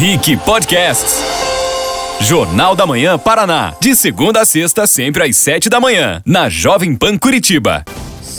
Rick Podcasts. Jornal da Manhã Paraná. De segunda a sexta, sempre às sete da manhã. Na Jovem Pan Curitiba.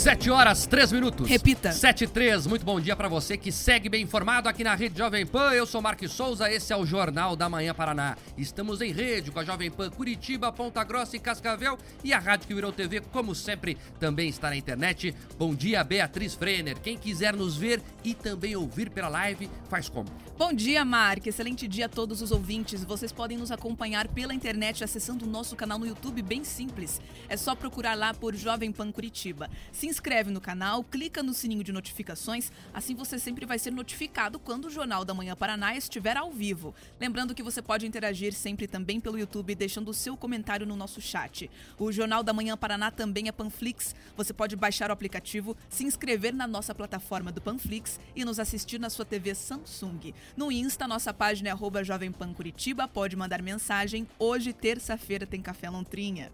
7 horas, 3 minutos. Repita. 7 e 3. Muito bom dia para você que segue bem informado aqui na Rede Jovem Pan. Eu sou Marques Souza, esse é o Jornal da Manhã Paraná. Estamos em rede com a Jovem Pan Curitiba, Ponta Grossa e Cascavel e a rádio que virou TV, como sempre, também está na internet. Bom dia, Beatriz Frener. Quem quiser nos ver e também ouvir pela live, faz como? Bom dia, Mark. Excelente dia a todos os ouvintes. Vocês podem nos acompanhar pela internet acessando o nosso canal no YouTube, bem simples. É só procurar lá por Jovem Pan Curitiba. Se inscreve no canal, clica no sininho de notificações, assim você sempre vai ser notificado quando o Jornal da Manhã Paraná estiver ao vivo. Lembrando que você pode interagir sempre também pelo YouTube, deixando o seu comentário no nosso chat. O Jornal da Manhã Paraná também é Panflix. Você pode baixar o aplicativo, se inscrever na nossa plataforma do Panflix e nos assistir na sua TV Samsung. No Insta, nossa página é Jovem Pan Curitiba, pode mandar mensagem. Hoje, terça-feira, tem Café Lontrinha.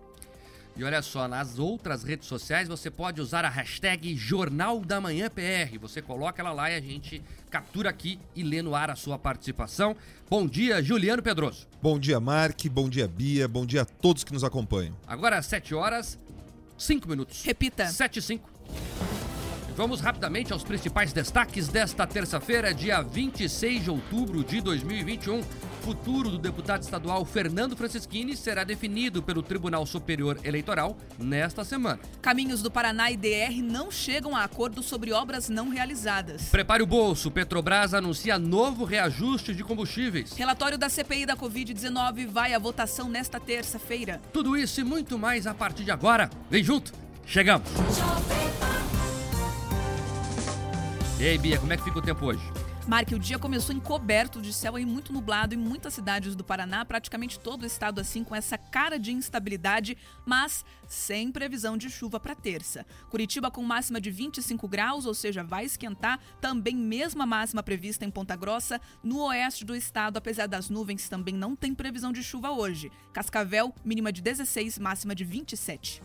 E olha só, nas outras redes sociais você pode usar a hashtag Jornal da Manhã PR. Você coloca ela lá e a gente captura aqui e lê no ar a sua participação. Bom dia, Juliano Pedroso. Bom dia, Mark. Bom dia, Bia. Bom dia a todos que nos acompanham. Agora às 7 horas, 5 minutos. Repita. 7 e 5. Vamos rapidamente aos principais destaques desta terça-feira, dia 26 de outubro de 2021. Futuro do deputado estadual Fernando Francischini será definido pelo Tribunal Superior Eleitoral nesta semana. Caminhos do Paraná e DR não chegam a acordo sobre obras não realizadas. Prepare o bolso. Petrobras anuncia novo reajuste de combustíveis. Relatório da CPI da Covid-19 vai à votação nesta terça-feira. Tudo isso e muito mais a partir de agora. Vem junto. Chegamos. E aí, Bia, como é que fica o tempo hoje? Marque, o dia começou encoberto de céu e muito nublado em muitas cidades do Paraná, praticamente todo o estado assim com essa cara de instabilidade, mas sem previsão de chuva para terça. Curitiba com máxima de 25 graus, ou seja, vai esquentar, também mesma máxima prevista em Ponta Grossa, no oeste do estado, apesar das nuvens, também não tem previsão de chuva hoje. Cascavel, mínima de 16, máxima de 27.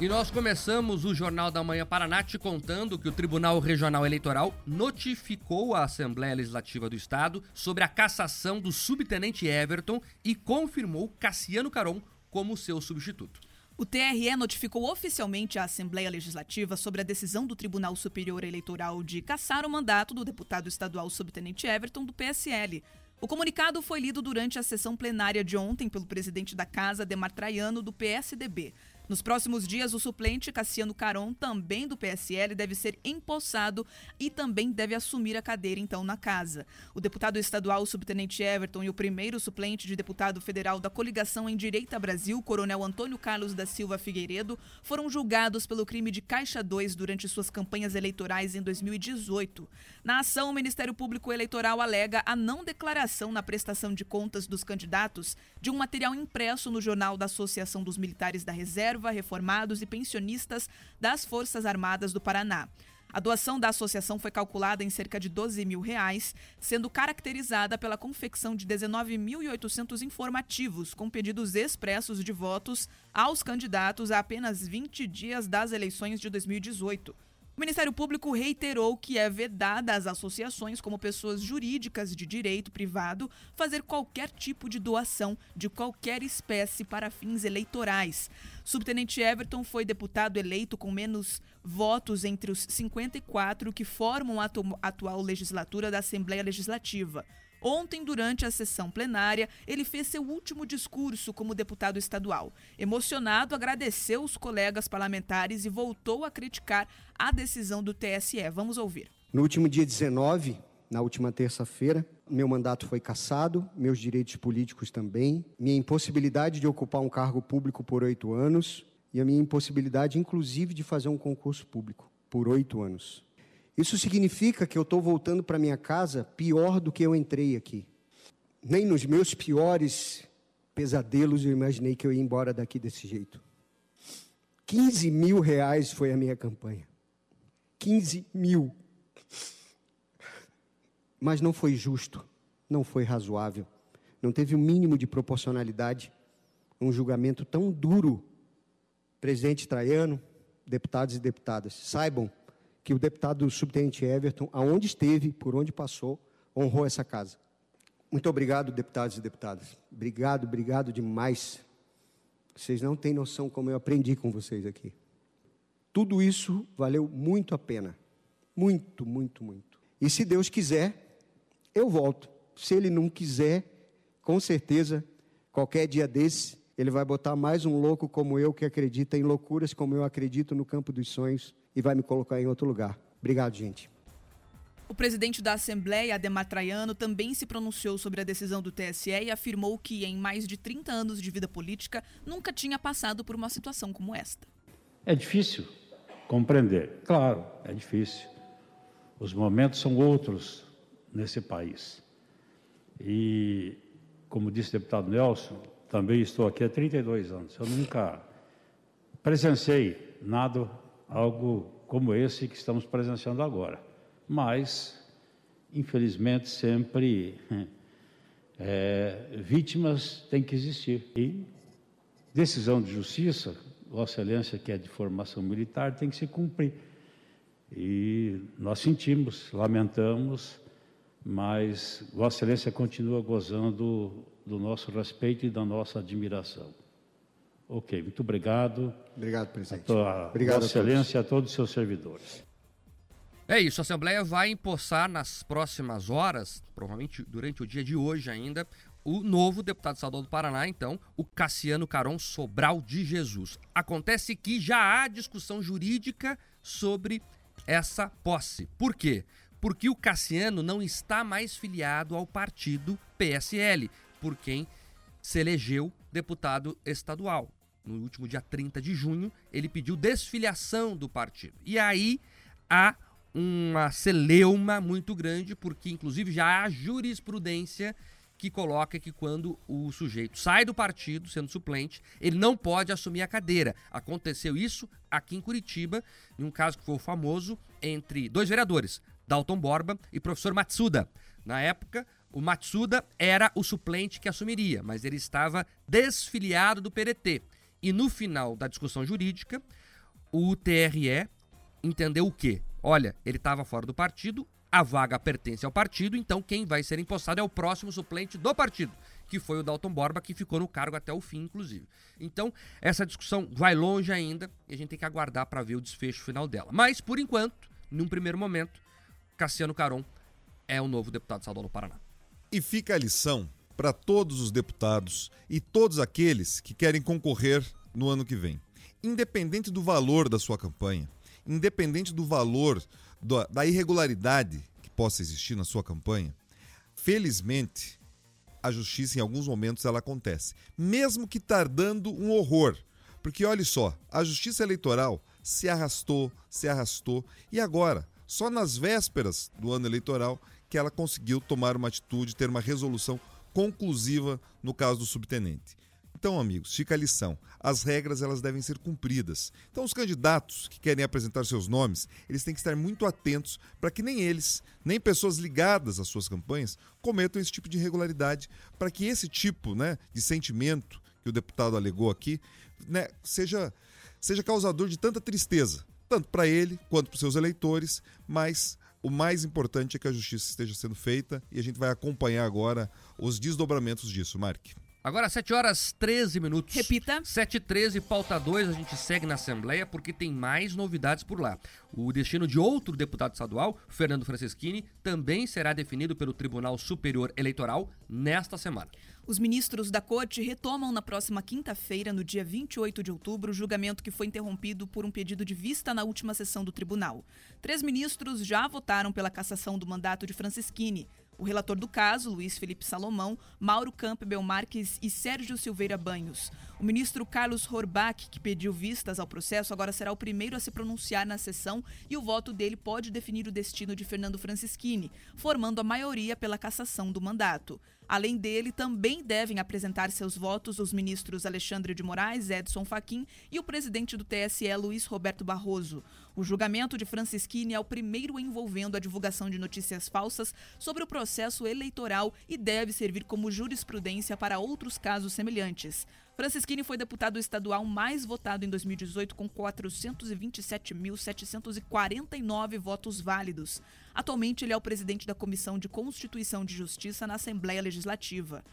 E nós começamos o Jornal da Manhã Paraná te contando que o Tribunal Regional Eleitoral notificou a Assembleia Legislativa do Estado sobre a cassação do subtenente Everton e confirmou Cassiano Caron como seu substituto. O TRE notificou oficialmente a Assembleia Legislativa sobre a decisão do Tribunal Superior Eleitoral de cassar o mandato do deputado estadual subtenente Everton do PSL. O comunicado foi lido durante a sessão plenária de ontem pelo presidente da Casa, Demar Traiano, do PSDB. Nos próximos dias, o suplente Cassiano Caron, também do PSL, deve ser empossado e também deve assumir a cadeira, então, na casa. O deputado estadual o subtenente Everton e o primeiro suplente de deputado federal da coligação em Direita Brasil, coronel Antônio Carlos da Silva Figueiredo, foram julgados pelo crime de Caixa 2 durante suas campanhas eleitorais em 2018. Na ação, o Ministério Público Eleitoral alega a não declaração na prestação de contas dos candidatos de um material impresso no Jornal da Associação dos Militares da Reserva reserva, reformados e pensionistas das Forças Armadas do Paraná. A doação da associação foi calculada em cerca de 12 mil reais, sendo caracterizada pela confecção de 19.800 informativos com pedidos expressos de votos aos candidatos a apenas 20 dias das eleições de 2018. O Ministério Público reiterou que é vedada às associações, como pessoas jurídicas de direito privado, fazer qualquer tipo de doação de qualquer espécie para fins eleitorais. Subtenente Everton foi deputado eleito com menos votos entre os 54 que formam a atu atual legislatura da Assembleia Legislativa. Ontem, durante a sessão plenária, ele fez seu último discurso como deputado estadual. Emocionado, agradeceu os colegas parlamentares e voltou a criticar a decisão do TSE. Vamos ouvir. No último dia 19, na última terça-feira, meu mandato foi cassado, meus direitos políticos também, minha impossibilidade de ocupar um cargo público por oito anos e a minha impossibilidade, inclusive, de fazer um concurso público por oito anos. Isso significa que eu estou voltando para minha casa pior do que eu entrei aqui. Nem nos meus piores pesadelos eu imaginei que eu ia embora daqui desse jeito. 15 mil reais foi a minha campanha. 15 mil. Mas não foi justo, não foi razoável, não teve o um mínimo de proporcionalidade. Um julgamento tão duro. Presidente Traiano, deputados e deputadas, saibam que o deputado subtenente Everton, aonde esteve, por onde passou, honrou essa casa. Muito obrigado, deputados e deputadas. Obrigado, obrigado demais. Vocês não têm noção como eu aprendi com vocês aqui. Tudo isso valeu muito a pena. Muito, muito, muito. E se Deus quiser, eu volto. Se Ele não quiser, com certeza, qualquer dia desse, Ele vai botar mais um louco como eu que acredita em loucuras como eu acredito no campo dos sonhos e vai me colocar em outro lugar. Obrigado, gente. O presidente da Assembleia, Ademar Traiano, também se pronunciou sobre a decisão do TSE e afirmou que, em mais de 30 anos de vida política, nunca tinha passado por uma situação como esta. É difícil compreender, claro, é difícil. Os momentos são outros nesse país. E, como disse o deputado Nelson, também estou aqui há 32 anos. Eu nunca presenciei nada algo como esse que estamos presenciando agora. Mas, infelizmente, sempre é, vítimas têm que existir. E decisão de justiça, Vossa Excelência, que é de formação militar, tem que se cumprir. E nós sentimos, lamentamos, mas Vossa Excelência continua gozando do nosso respeito e da nossa admiração. Ok, muito obrigado. Obrigado, presidente. A, obrigado Vossa Excelência e a todos os seus servidores. É isso, a Assembleia vai empossar nas próximas horas, provavelmente durante o dia de hoje ainda, o novo deputado estadual do Paraná, então, o Cassiano Caron Sobral de Jesus. Acontece que já há discussão jurídica sobre essa posse. Por quê? Porque o Cassiano não está mais filiado ao partido PSL, por quem se elegeu deputado estadual. No último dia 30 de junho, ele pediu desfiliação do partido. E aí há uma celeuma muito grande, porque inclusive já há jurisprudência que coloca que quando o sujeito sai do partido, sendo suplente, ele não pode assumir a cadeira. Aconteceu isso aqui em Curitiba, em um caso que foi famoso entre dois vereadores, Dalton Borba e professor Matsuda. Na época, o Matsuda era o suplente que assumiria, mas ele estava desfiliado do PDT. E no final da discussão jurídica, o TRE entendeu o quê? Olha, ele estava fora do partido, a vaga pertence ao partido, então quem vai ser empossado é o próximo suplente do partido, que foi o Dalton Borba, que ficou no cargo até o fim, inclusive. Então, essa discussão vai longe ainda e a gente tem que aguardar para ver o desfecho final dela. Mas, por enquanto, num primeiro momento, Cassiano Caron é o novo deputado estadual do Paraná. E fica a lição para todos os deputados e todos aqueles que querem concorrer no ano que vem. Independente do valor da sua campanha, independente do valor da irregularidade que possa existir na sua campanha, felizmente a justiça em alguns momentos ela acontece, mesmo que tardando um horror. Porque olhe só, a justiça eleitoral se arrastou, se arrastou e agora, só nas vésperas do ano eleitoral, que ela conseguiu tomar uma atitude, ter uma resolução conclusiva no caso do subtenente. Então, amigos, fica a lição. As regras elas devem ser cumpridas. Então, os candidatos que querem apresentar seus nomes, eles têm que estar muito atentos para que nem eles, nem pessoas ligadas às suas campanhas, cometam esse tipo de irregularidade, para que esse tipo né, de sentimento que o deputado alegou aqui né, seja, seja causador de tanta tristeza, tanto para ele quanto para seus eleitores, mas o mais importante é que a justiça esteja sendo feita e a gente vai acompanhar agora os desdobramentos disso, Mark. Agora, 7 horas 13 minutos. Repita. 7 e 13, pauta 2, a gente segue na Assembleia porque tem mais novidades por lá. O destino de outro deputado estadual, Fernando Franceschini, também será definido pelo Tribunal Superior Eleitoral nesta semana. Os ministros da Corte retomam na próxima quinta-feira, no dia 28 de outubro, o julgamento que foi interrompido por um pedido de vista na última sessão do tribunal. Três ministros já votaram pela cassação do mandato de Francisquini. O relator do caso, Luiz Felipe Salomão, Mauro Campbell Marques e Sérgio Silveira Banhos. O ministro Carlos Horbach, que pediu vistas ao processo, agora será o primeiro a se pronunciar na sessão e o voto dele pode definir o destino de Fernando Francischini, formando a maioria pela cassação do mandato. Além dele, também devem apresentar seus votos os ministros Alexandre de Moraes, Edson Fachin e o presidente do TSE, Luiz Roberto Barroso. O julgamento de Francisquini é o primeiro envolvendo a divulgação de notícias falsas sobre o processo eleitoral e deve servir como jurisprudência para outros casos semelhantes. Francisquini foi deputado estadual mais votado em 2018 com 427.749 votos válidos. Atualmente, ele é o presidente da Comissão de Constituição e Justiça na Assembleia Legislativa.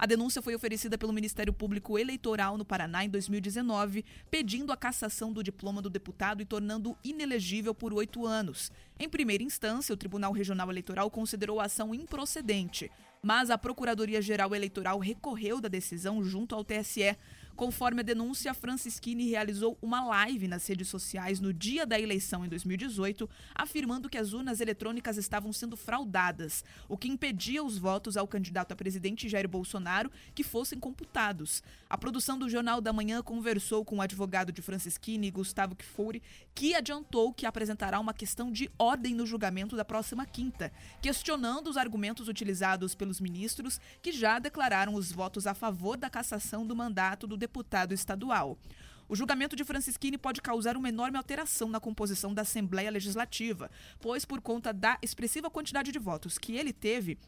A denúncia foi oferecida pelo Ministério Público Eleitoral no Paraná em 2019, pedindo a cassação do diploma do deputado e tornando inelegível por oito anos. Em primeira instância, o Tribunal Regional Eleitoral considerou a ação improcedente, mas a Procuradoria-Geral Eleitoral recorreu da decisão junto ao TSE. Conforme a denúncia, Francisquini realizou uma live nas redes sociais no dia da eleição em 2018, afirmando que as urnas eletrônicas estavam sendo fraudadas, o que impedia os votos ao candidato a presidente Jair Bolsonaro que fossem computados. A produção do Jornal da Manhã conversou com o advogado de Francisquini, Gustavo Kfouri, que adiantou que apresentará uma questão de ordem no julgamento da próxima quinta, questionando os argumentos utilizados pelos ministros que já declararam os votos a favor da cassação do mandato do deputado deputado estadual. O julgamento de Francisquini pode causar uma enorme alteração na composição da Assembleia Legislativa, pois, por conta da expressiva quantidade de votos que ele teve,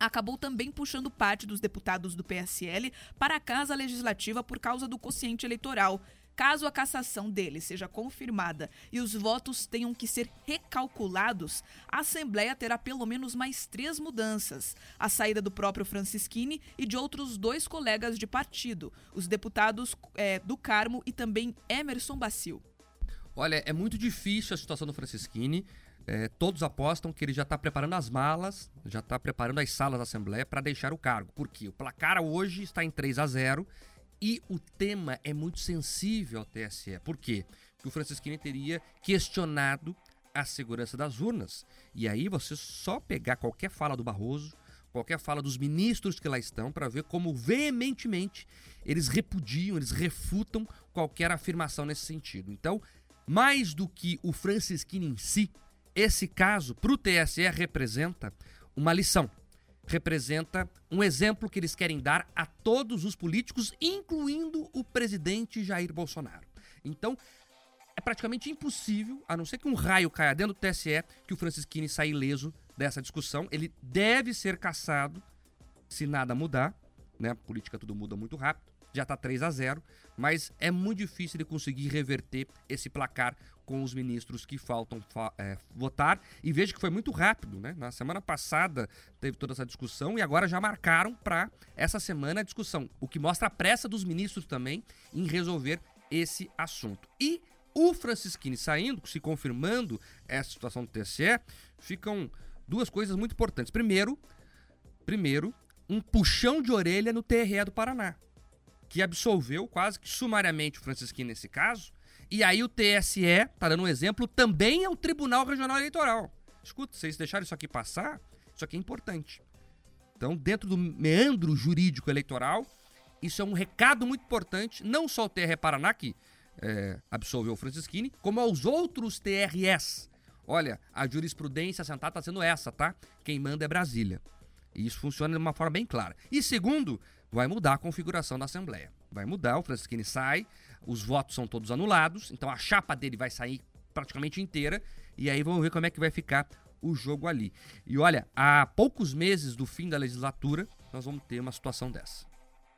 acabou também puxando parte dos deputados do PSL para a Casa Legislativa por causa do quociente eleitoral. Caso a cassação dele seja confirmada e os votos tenham que ser recalculados, a Assembleia terá pelo menos mais três mudanças: a saída do próprio Francisquini e de outros dois colegas de partido, os deputados é, do Carmo e também Emerson Bacil. Olha, é muito difícil a situação do Francisquini. É, todos apostam que ele já está preparando as malas, já está preparando as salas da Assembleia para deixar o cargo. Porque o placar hoje está em 3 a 0 e o tema é muito sensível ao TSE. Por quê? Porque o Francisquini teria questionado a segurança das urnas. E aí você só pegar qualquer fala do Barroso, qualquer fala dos ministros que lá estão, para ver como veementemente eles repudiam, eles refutam qualquer afirmação nesse sentido. Então, mais do que o Francisquini em si, esse caso para o TSE representa uma lição representa um exemplo que eles querem dar a todos os políticos, incluindo o presidente Jair Bolsonaro. Então, é praticamente impossível, a não ser que um raio caia dentro do TSE, que o Francisquini saia ileso dessa discussão. Ele deve ser caçado se nada mudar, né? Política tudo muda muito rápido já está 3 a 0 mas é muito difícil de conseguir reverter esse placar com os ministros que faltam fa é, votar. E veja que foi muito rápido, né? Na semana passada teve toda essa discussão e agora já marcaram para essa semana a discussão, o que mostra a pressa dos ministros também em resolver esse assunto. E o Francisquini saindo, se confirmando essa situação do TSE, ficam duas coisas muito importantes. Primeiro, primeiro, um puxão de orelha no TRE do Paraná que absolveu quase que sumariamente o Francisquinho nesse caso. E aí o TSE, tá dando um exemplo, também é o Tribunal Regional Eleitoral. Escuta, vocês deixaram isso aqui passar, isso aqui é importante. Então, dentro do meandro jurídico eleitoral, isso é um recado muito importante, não só ao TRE Paraná, que é, absolveu o Francisquini, como aos outros TRS. Olha, a jurisprudência assentada está sendo essa, tá? Quem manda é Brasília. E isso funciona de uma forma bem clara. E segundo, vai mudar a configuração da Assembleia. Vai mudar, o Francisquini sai, os votos são todos anulados, então a chapa dele vai sair praticamente inteira, e aí vamos ver como é que vai ficar o jogo ali. E olha, há poucos meses do fim da legislatura, nós vamos ter uma situação dessa.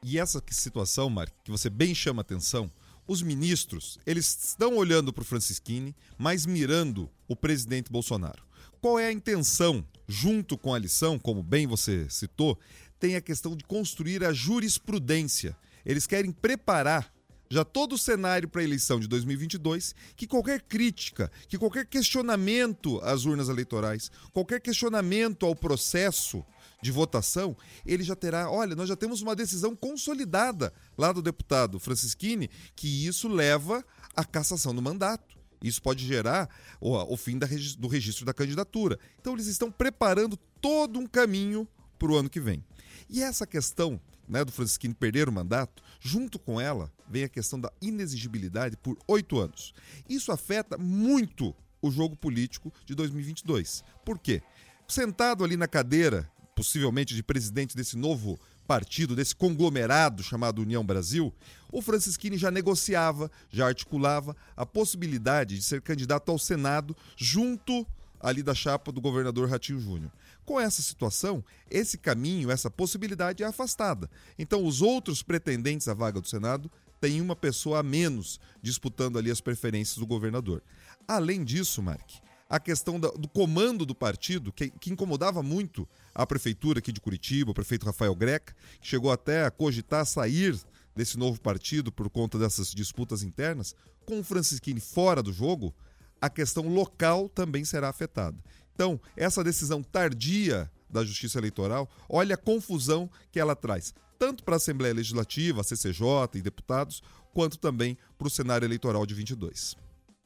E essa situação, Mark, que você bem chama atenção, os ministros, eles estão olhando para o Francisquini, mas mirando o presidente Bolsonaro. Qual é a intenção, junto com a lição, como bem você citou, tem a questão de construir a jurisprudência. Eles querem preparar já todo o cenário para a eleição de 2022, que qualquer crítica, que qualquer questionamento às urnas eleitorais, qualquer questionamento ao processo de votação, ele já terá, olha, nós já temos uma decisão consolidada lá do deputado Francisquini, que isso leva à cassação do mandato. Isso pode gerar o, o fim da, do registro da candidatura. Então eles estão preparando todo um caminho para o ano que vem. E essa questão né, do Francisquini perder o mandato, junto com ela vem a questão da inexigibilidade por oito anos. Isso afeta muito o jogo político de 2022. Por quê? Sentado ali na cadeira, possivelmente de presidente desse novo partido, desse conglomerado chamado União Brasil, o Francisquini já negociava, já articulava a possibilidade de ser candidato ao Senado junto ali da chapa do governador Ratinho Júnior. Com essa situação, esse caminho, essa possibilidade é afastada. Então, os outros pretendentes à vaga do Senado têm uma pessoa a menos disputando ali as preferências do governador. Além disso, Mark, a questão do comando do partido, que, incomodava muito a prefeitura aqui de Curitiba, o prefeito Rafael Greca, que chegou até a cogitar sair desse novo partido por conta dessas disputas internas, com o Francisquini fora do jogo, a questão local também será afetada. Então, essa decisão tardia da Justiça Eleitoral, olha a confusão que ela traz, tanto para a Assembleia Legislativa, a CCJ e deputados, quanto também para o cenário eleitoral de 22.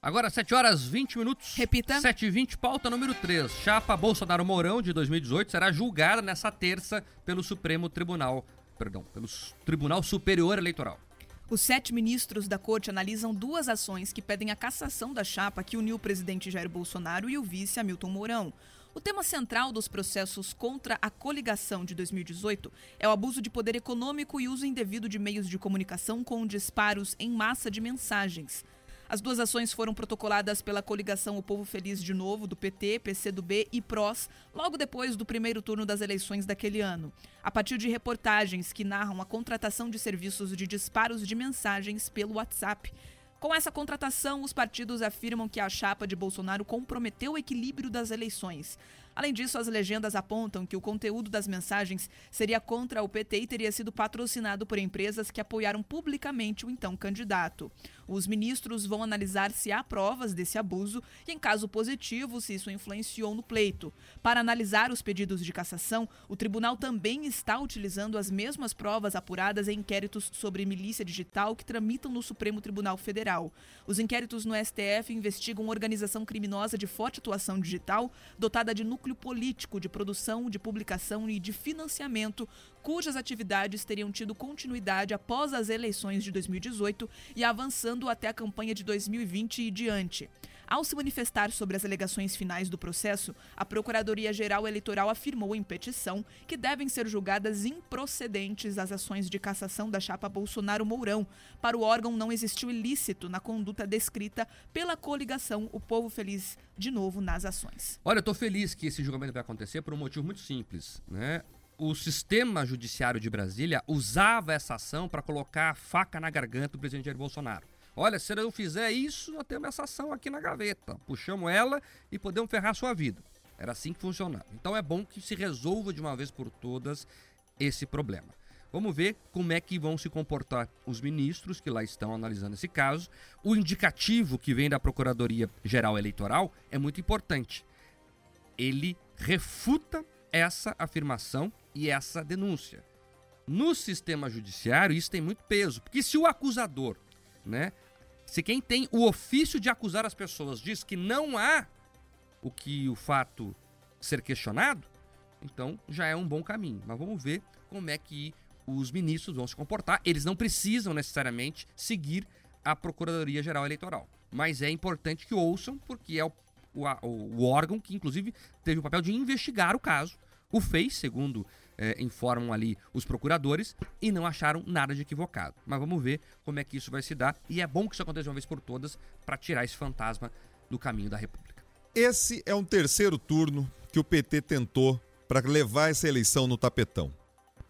Agora, 7 horas 20 minutos. Repita. 7 e 20, pauta número 3. Chapa Bolsonaro Mourão, de 2018, será julgada nessa terça pelo Supremo Tribunal. Perdão, pelo Tribunal Superior Eleitoral. Os sete ministros da corte analisam duas ações que pedem a cassação da chapa que uniu o presidente Jair Bolsonaro e o vice Hamilton Mourão. O tema central dos processos contra a coligação de 2018 é o abuso de poder econômico e uso indevido de meios de comunicação com disparos em massa de mensagens. As duas ações foram protocoladas pela coligação O Povo Feliz de Novo, do PT, PCdoB e PROS, logo depois do primeiro turno das eleições daquele ano, a partir de reportagens que narram a contratação de serviços de disparos de mensagens pelo WhatsApp. Com essa contratação, os partidos afirmam que a chapa de Bolsonaro comprometeu o equilíbrio das eleições. Além disso, as legendas apontam que o conteúdo das mensagens seria contra o PT e teria sido patrocinado por empresas que apoiaram publicamente o então candidato. Os ministros vão analisar se há provas desse abuso e, em caso positivo, se isso influenciou no pleito. Para analisar os pedidos de cassação, o tribunal também está utilizando as mesmas provas apuradas em inquéritos sobre milícia digital que tramitam no Supremo Tribunal Federal. Os inquéritos no STF investigam organização criminosa de forte atuação digital, dotada de núcleo político de produção, de publicação e de financiamento, cujas atividades teriam tido continuidade após as eleições de 2018 e avançando até a campanha de 2020 e diante. Ao se manifestar sobre as alegações finais do processo, a Procuradoria-Geral Eleitoral afirmou em petição que devem ser julgadas improcedentes as ações de cassação da chapa Bolsonaro-Mourão. Para o órgão, não existiu ilícito na conduta descrita pela coligação O Povo Feliz de novo nas ações. Olha, eu estou feliz que esse julgamento vai acontecer por um motivo muito simples, né? O sistema judiciário de Brasília usava essa ação para colocar a faca na garganta do presidente Jair Bolsonaro. Olha, se eu fizer isso, nós temos essa ação aqui na gaveta. Puxamos ela e podemos ferrar sua vida. Era assim que funcionava. Então é bom que se resolva de uma vez por todas esse problema. Vamos ver como é que vão se comportar os ministros que lá estão analisando esse caso. O indicativo que vem da Procuradoria Geral Eleitoral é muito importante. Ele refuta essa afirmação e essa denúncia. No sistema judiciário, isso tem muito peso, porque se o acusador, né, se quem tem o ofício de acusar as pessoas diz que não há o que o fato ser questionado, então já é um bom caminho. Mas vamos ver como é que os ministros vão se comportar. Eles não precisam necessariamente seguir a Procuradoria Geral Eleitoral. Mas é importante que ouçam, porque é o, o, o órgão que, inclusive, teve o papel de investigar o caso. O fez, segundo é, informam ali os procuradores e não acharam nada de equivocado. Mas vamos ver como é que isso vai se dar e é bom que isso aconteça uma vez por todas para tirar esse fantasma do caminho da República. Esse é um terceiro turno que o PT tentou para levar essa eleição no tapetão.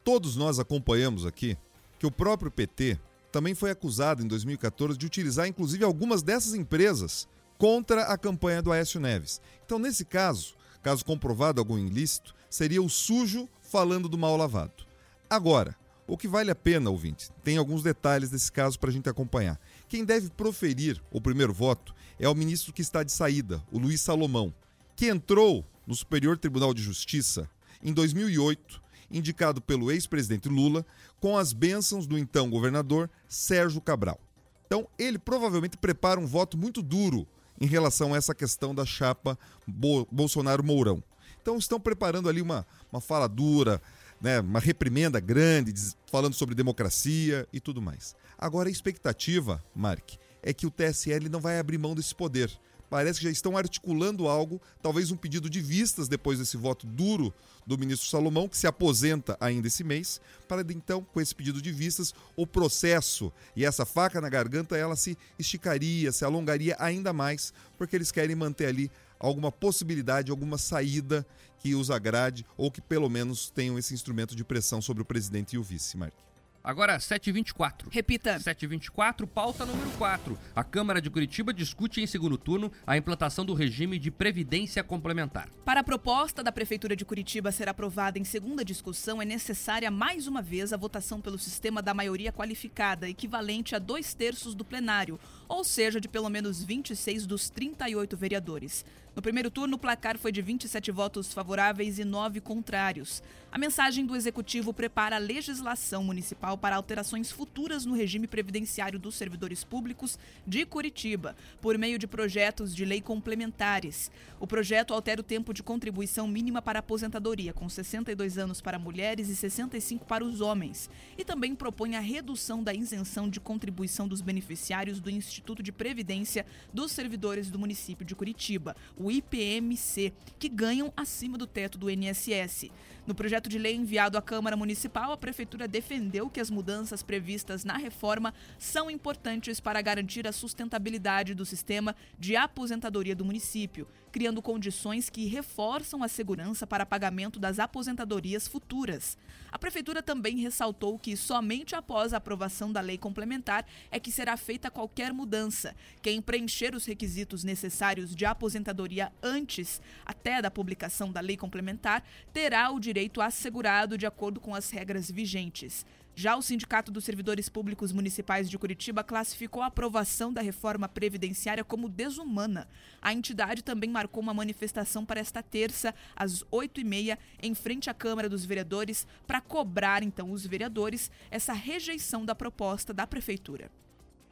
Todos nós acompanhamos aqui que o próprio PT também foi acusado em 2014 de utilizar inclusive algumas dessas empresas contra a campanha do Aécio Neves. Então, nesse caso, caso comprovado algum ilícito, seria o sujo falando do mal lavado. Agora, o que vale a pena, ouvinte, tem alguns detalhes desse caso para a gente acompanhar. Quem deve proferir o primeiro voto é o ministro que está de saída, o Luiz Salomão, que entrou no Superior Tribunal de Justiça em 2008, indicado pelo ex-presidente Lula, com as bênçãos do então governador Sérgio Cabral. Então, ele provavelmente prepara um voto muito duro em relação a essa questão da chapa Bolsonaro-Mourão. Então estão preparando ali uma, uma fala dura, né, uma reprimenda grande, falando sobre democracia e tudo mais. Agora a expectativa, Mark, é que o TSL não vai abrir mão desse poder. Parece que já estão articulando algo, talvez um pedido de vistas depois desse voto duro do ministro Salomão, que se aposenta ainda esse mês, para então, com esse pedido de vistas, o processo e essa faca na garganta, ela se esticaria, se alongaria ainda mais, porque eles querem manter ali alguma possibilidade, alguma saída que os agrade ou que pelo menos tenham esse instrumento de pressão sobre o presidente e o vice, Mark. Agora, 7h24. Repita. 7h24, pauta número 4. A Câmara de Curitiba discute em segundo turno a implantação do regime de previdência complementar. Para a proposta da Prefeitura de Curitiba ser aprovada em segunda discussão, é necessária mais uma vez a votação pelo sistema da maioria qualificada, equivalente a dois terços do plenário, ou seja, de pelo menos 26 dos 38 vereadores. No primeiro turno, o placar foi de 27 votos favoráveis e 9 contrários. A mensagem do Executivo prepara a legislação municipal para alterações futuras no regime previdenciário dos servidores públicos de Curitiba, por meio de projetos de lei complementares. O projeto altera o tempo de contribuição mínima para aposentadoria, com 62 anos para mulheres e 65 para os homens, e também propõe a redução da isenção de contribuição dos beneficiários do Instituto de Previdência dos servidores do município de Curitiba, o IPMC, que ganham acima do teto do INSS. No projeto de lei enviado à Câmara Municipal, a Prefeitura defendeu que as mudanças previstas na reforma são importantes para garantir a sustentabilidade do sistema de aposentadoria do município, criando condições que reforçam a segurança para pagamento das aposentadorias futuras. A Prefeitura também ressaltou que somente após a aprovação da lei complementar é que será feita qualquer mudança. Quem preencher os requisitos necessários de aposentadoria antes, até da publicação da lei complementar, terá o direito assegurado de acordo com as regras vigentes. Já o Sindicato dos Servidores Públicos Municipais de Curitiba classificou a aprovação da reforma previdenciária como desumana. A entidade também marcou uma manifestação para esta terça, às 8h30, em frente à Câmara dos Vereadores, para cobrar, então, os vereadores essa rejeição da proposta da Prefeitura.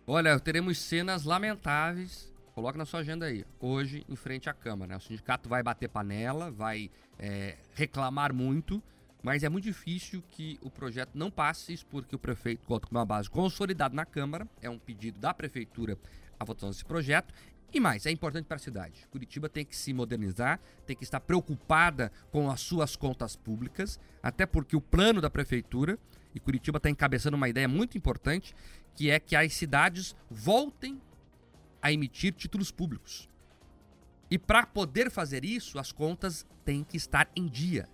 Olha, teremos cenas lamentáveis. Coloca na sua agenda aí. Hoje, em frente à Câmara. Né? O sindicato vai bater panela, vai é, reclamar muito mas é muito difícil que o projeto não passe, isso porque o prefeito conta com uma base consolidada na Câmara, é um pedido da Prefeitura a votação desse projeto. E mais, é importante para a cidade. Curitiba tem que se modernizar, tem que estar preocupada com as suas contas públicas, até porque o plano da Prefeitura, e Curitiba está encabeçando uma ideia muito importante, que é que as cidades voltem a emitir títulos públicos. E para poder fazer isso, as contas têm que estar em dia.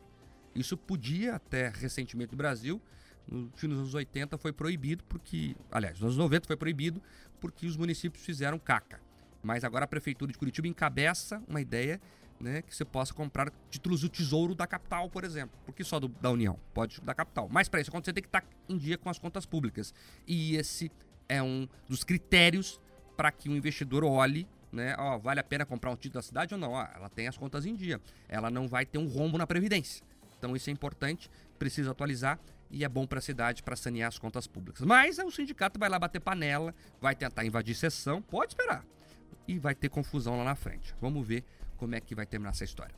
Isso podia até recentemente no Brasil, no fim dos anos 80 foi proibido porque, aliás, nos anos 90 foi proibido porque os municípios fizeram caca. Mas agora a prefeitura de Curitiba encabeça uma ideia né, que você possa comprar títulos do Tesouro da capital, por exemplo. Porque só do, da União, pode da capital. Mas para isso acontecer tem que estar em dia com as contas públicas. E esse é um dos critérios para que o investidor olhe né, vale a pena comprar um título da cidade ou não? Ó, ela tem as contas em dia. Ela não vai ter um rombo na previdência. Então isso é importante, precisa atualizar e é bom para a cidade para sanear as contas públicas. Mas o sindicato vai lá bater panela, vai tentar invadir sessão, pode esperar. E vai ter confusão lá na frente. Vamos ver como é que vai terminar essa história.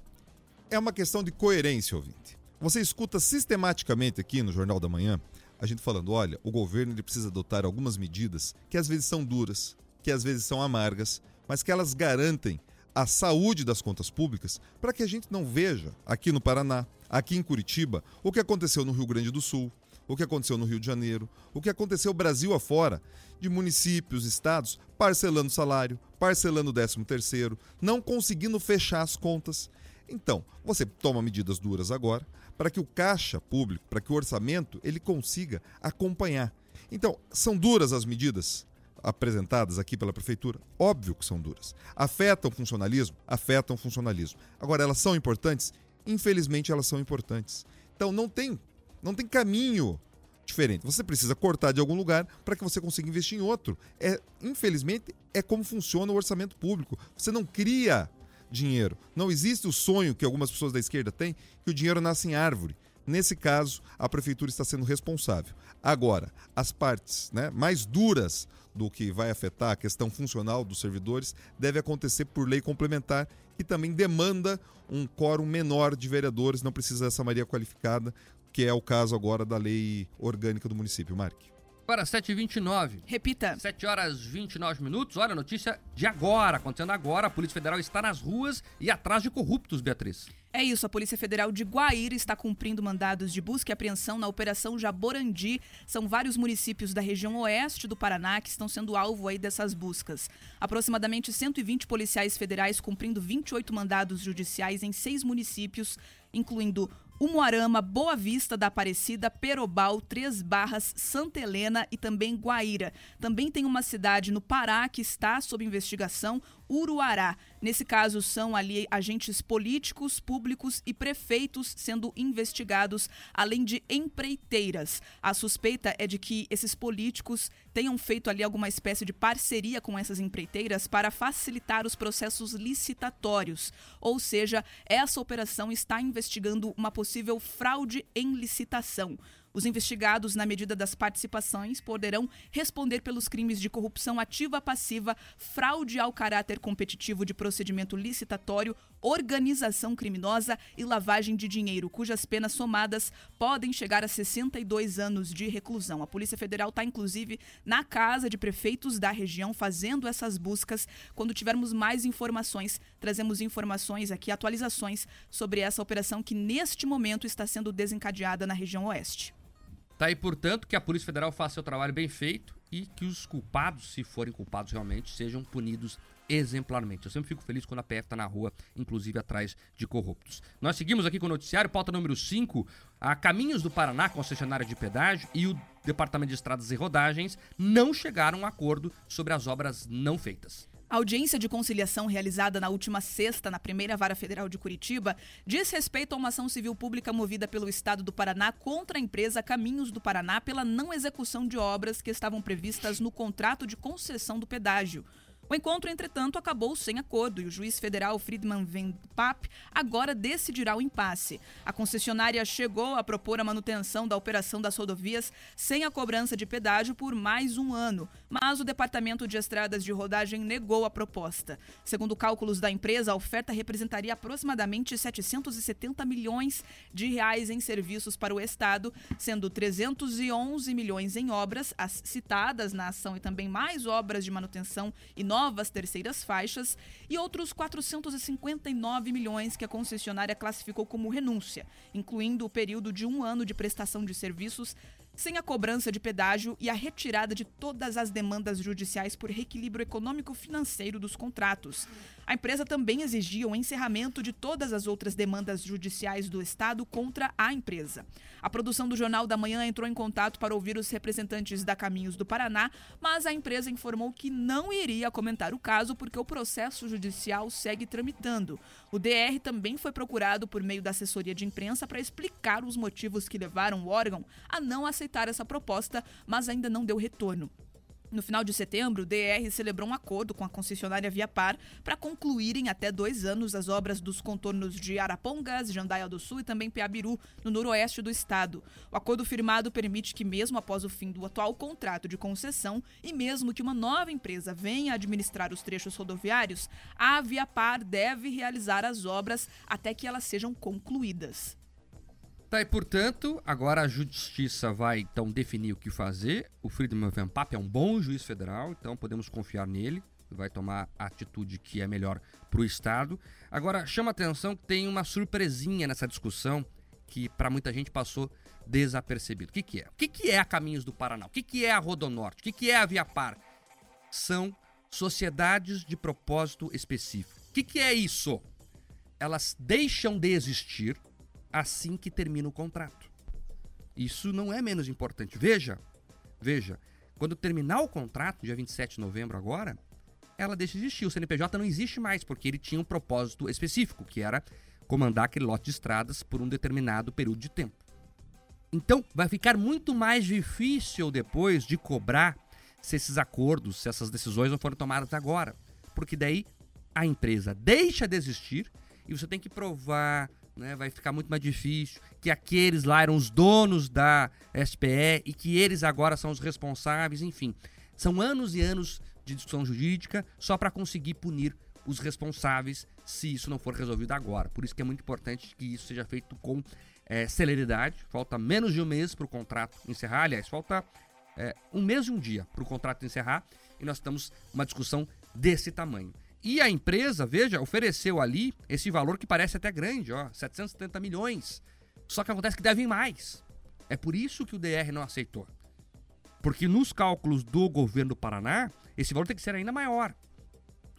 É uma questão de coerência, ouvinte. Você escuta sistematicamente aqui no Jornal da Manhã a gente falando: olha, o governo ele precisa adotar algumas medidas que às vezes são duras, que às vezes são amargas, mas que elas garantem a saúde das contas públicas para que a gente não veja aqui no Paraná, aqui em Curitiba, o que aconteceu no Rio Grande do Sul, o que aconteceu no Rio de Janeiro, o que aconteceu Brasil afora, de municípios, estados, parcelando salário, parcelando o 13 terceiro, não conseguindo fechar as contas. Então, você toma medidas duras agora para que o caixa público, para que o orçamento, ele consiga acompanhar. Então, são duras as medidas? apresentadas aqui pela prefeitura? Óbvio que são duras. Afetam o funcionalismo? Afetam o funcionalismo. Agora, elas são importantes? Infelizmente, elas são importantes. Então, não tem, não tem caminho diferente. Você precisa cortar de algum lugar para que você consiga investir em outro. É, infelizmente, é como funciona o orçamento público. Você não cria dinheiro. Não existe o sonho que algumas pessoas da esquerda têm que o dinheiro nasce em árvore. Nesse caso, a prefeitura está sendo responsável. Agora, as partes né, mais duras do que vai afetar a questão funcional dos servidores deve acontecer por lei complementar, que também demanda um quórum menor de vereadores, não precisa dessa maioria qualificada, que é o caso agora da lei orgânica do município. Marque. Agora, 7h29. Repita. 7 horas 29 minutos. Olha, notícia de agora, acontecendo agora. A Polícia Federal está nas ruas e atrás de corruptos, Beatriz. É isso, a Polícia Federal de Guaíra está cumprindo mandados de busca e apreensão na Operação Jaborandi. São vários municípios da região oeste do Paraná que estão sendo alvo aí dessas buscas. Aproximadamente 120 policiais federais cumprindo 28 mandados judiciais em seis municípios, incluindo Umuarama, Boa Vista da Aparecida, Perobal, Três Barras, Santa Helena e também Guaíra. Também tem uma cidade no Pará que está sob investigação, Uruará. Nesse caso, são ali agentes políticos, públicos e prefeitos sendo investigados, além de empreiteiras. A suspeita é de que esses políticos tenham feito ali alguma espécie de parceria com essas empreiteiras para facilitar os processos licitatórios. Ou seja, essa operação está investigando uma possível fraude em licitação. Os investigados, na medida das participações, poderão responder pelos crimes de corrupção ativa passiva, fraude ao caráter competitivo de procedimento licitatório, organização criminosa e lavagem de dinheiro, cujas penas somadas podem chegar a 62 anos de reclusão. A Polícia Federal está, inclusive, na casa de prefeitos da região fazendo essas buscas. Quando tivermos mais informações, trazemos informações aqui, atualizações sobre essa operação que neste momento está sendo desencadeada na região oeste. Tá aí, portanto, que a Polícia Federal faça seu trabalho bem feito e que os culpados, se forem culpados realmente, sejam punidos exemplarmente. Eu sempre fico feliz quando a PF está na rua, inclusive atrás de corruptos. Nós seguimos aqui com o noticiário, pauta número 5. A Caminhos do Paraná, concessionária de pedágio, e o Departamento de Estradas e Rodagens não chegaram a um acordo sobre as obras não feitas. A audiência de conciliação realizada na última sexta na Primeira Vara Federal de Curitiba diz respeito a uma ação civil pública movida pelo Estado do Paraná contra a empresa Caminhos do Paraná pela não execução de obras que estavam previstas no contrato de concessão do pedágio. O encontro, entretanto, acabou sem acordo e o juiz federal Friedman Vendpap agora decidirá o impasse. A concessionária chegou a propor a manutenção da operação das rodovias sem a cobrança de pedágio por mais um ano, mas o Departamento de Estradas de Rodagem negou a proposta. Segundo cálculos da empresa, a oferta representaria aproximadamente 770 milhões de reais em serviços para o Estado, sendo 311 milhões em obras, as citadas na ação e também mais obras de manutenção e novas terceiras faixas e outros 459 milhões que a concessionária classificou como renúncia, incluindo o período de um ano de prestação de serviços sem a cobrança de pedágio e a retirada de todas as demandas judiciais por reequilíbrio econômico-financeiro dos contratos. A empresa também exigia o encerramento de todas as outras demandas judiciais do Estado contra a empresa. A produção do Jornal da Manhã entrou em contato para ouvir os representantes da Caminhos do Paraná, mas a empresa informou que não iria comentar o caso porque o processo judicial segue tramitando. O DR também foi procurado por meio da assessoria de imprensa para explicar os motivos que levaram o órgão a não aceitar essa proposta, mas ainda não deu retorno. No final de setembro, o DR celebrou um acordo com a concessionária Viapar para concluir em até dois anos as obras dos contornos de Arapongas, Jandaia do Sul e também Piabiru, no noroeste do estado. O acordo firmado permite que, mesmo após o fim do atual contrato de concessão e mesmo que uma nova empresa venha administrar os trechos rodoviários, a Viapar deve realizar as obras até que elas sejam concluídas. Tá, e portanto, agora a justiça vai então definir o que fazer. O Friedman Van Papp é um bom juiz federal, então podemos confiar nele. Vai tomar a atitude que é melhor para o Estado. Agora, chama atenção que tem uma surpresinha nessa discussão que para muita gente passou desapercebido. O que, que é? O que, que é a Caminhos do Paraná? O que, que é a Rodonorte? O que, que é a Viapar? São sociedades de propósito específico. O que, que é isso? Elas deixam de existir assim que termina o contrato. Isso não é menos importante. Veja, veja, quando terminar o contrato, dia 27 de novembro agora, ela deixa de existir. O CNPJ não existe mais, porque ele tinha um propósito específico, que era comandar aquele lote de estradas por um determinado período de tempo. Então, vai ficar muito mais difícil depois de cobrar se esses acordos, se essas decisões não foram tomadas agora. Porque daí a empresa deixa de existir e você tem que provar né, vai ficar muito mais difícil, que aqueles lá eram os donos da SPE e que eles agora são os responsáveis, enfim. São anos e anos de discussão jurídica só para conseguir punir os responsáveis se isso não for resolvido agora. Por isso que é muito importante que isso seja feito com é, celeridade. Falta menos de um mês para o contrato encerrar. Aliás, falta é, um mês e um dia para o contrato encerrar e nós estamos uma discussão desse tamanho. E a empresa, veja, ofereceu ali esse valor que parece até grande, ó, 770 milhões. Só que acontece que devem mais. É por isso que o DR não aceitou. Porque nos cálculos do governo do Paraná, esse valor tem que ser ainda maior.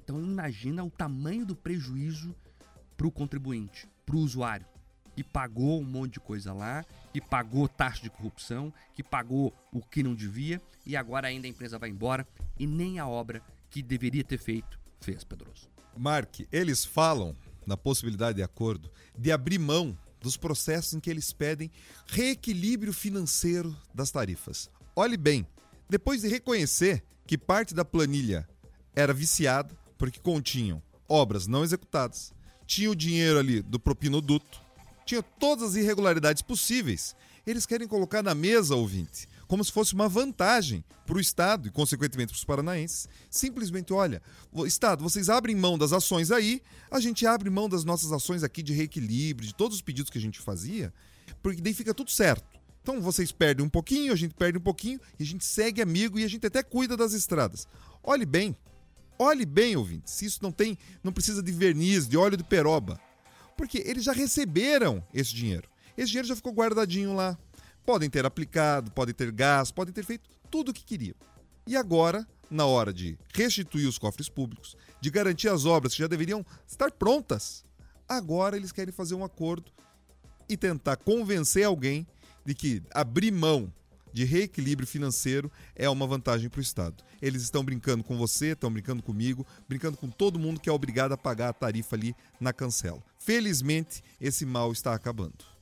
Então imagina o tamanho do prejuízo para o contribuinte, para o usuário, que pagou um monte de coisa lá, que pagou taxa de corrupção, que pagou o que não devia e agora ainda a empresa vai embora e nem a obra que deveria ter feito fez, Pedroso. Mark, eles falam na possibilidade de acordo de abrir mão dos processos em que eles pedem reequilíbrio financeiro das tarifas. Olhe bem, depois de reconhecer que parte da planilha era viciada porque continham obras não executadas, tinha o dinheiro ali do propinoduto, tinha todas as irregularidades possíveis, eles querem colocar na mesa, ouvinte, como se fosse uma vantagem para o Estado e, consequentemente, para os paranaenses. Simplesmente, olha, Estado, vocês abrem mão das ações aí, a gente abre mão das nossas ações aqui de reequilíbrio, de todos os pedidos que a gente fazia, porque daí fica tudo certo. Então vocês perdem um pouquinho, a gente perde um pouquinho, e a gente segue amigo e a gente até cuida das estradas. Olhe bem, olhe bem, ouvinte, se isso não tem, não precisa de verniz, de óleo de peroba. Porque eles já receberam esse dinheiro. Esse dinheiro já ficou guardadinho lá. Podem ter aplicado, podem ter gasto, podem ter feito tudo o que queriam. E agora, na hora de restituir os cofres públicos, de garantir as obras que já deveriam estar prontas, agora eles querem fazer um acordo e tentar convencer alguém de que abrir mão de reequilíbrio financeiro é uma vantagem para o Estado. Eles estão brincando com você, estão brincando comigo, brincando com todo mundo que é obrigado a pagar a tarifa ali na cancela. Felizmente, esse mal está acabando.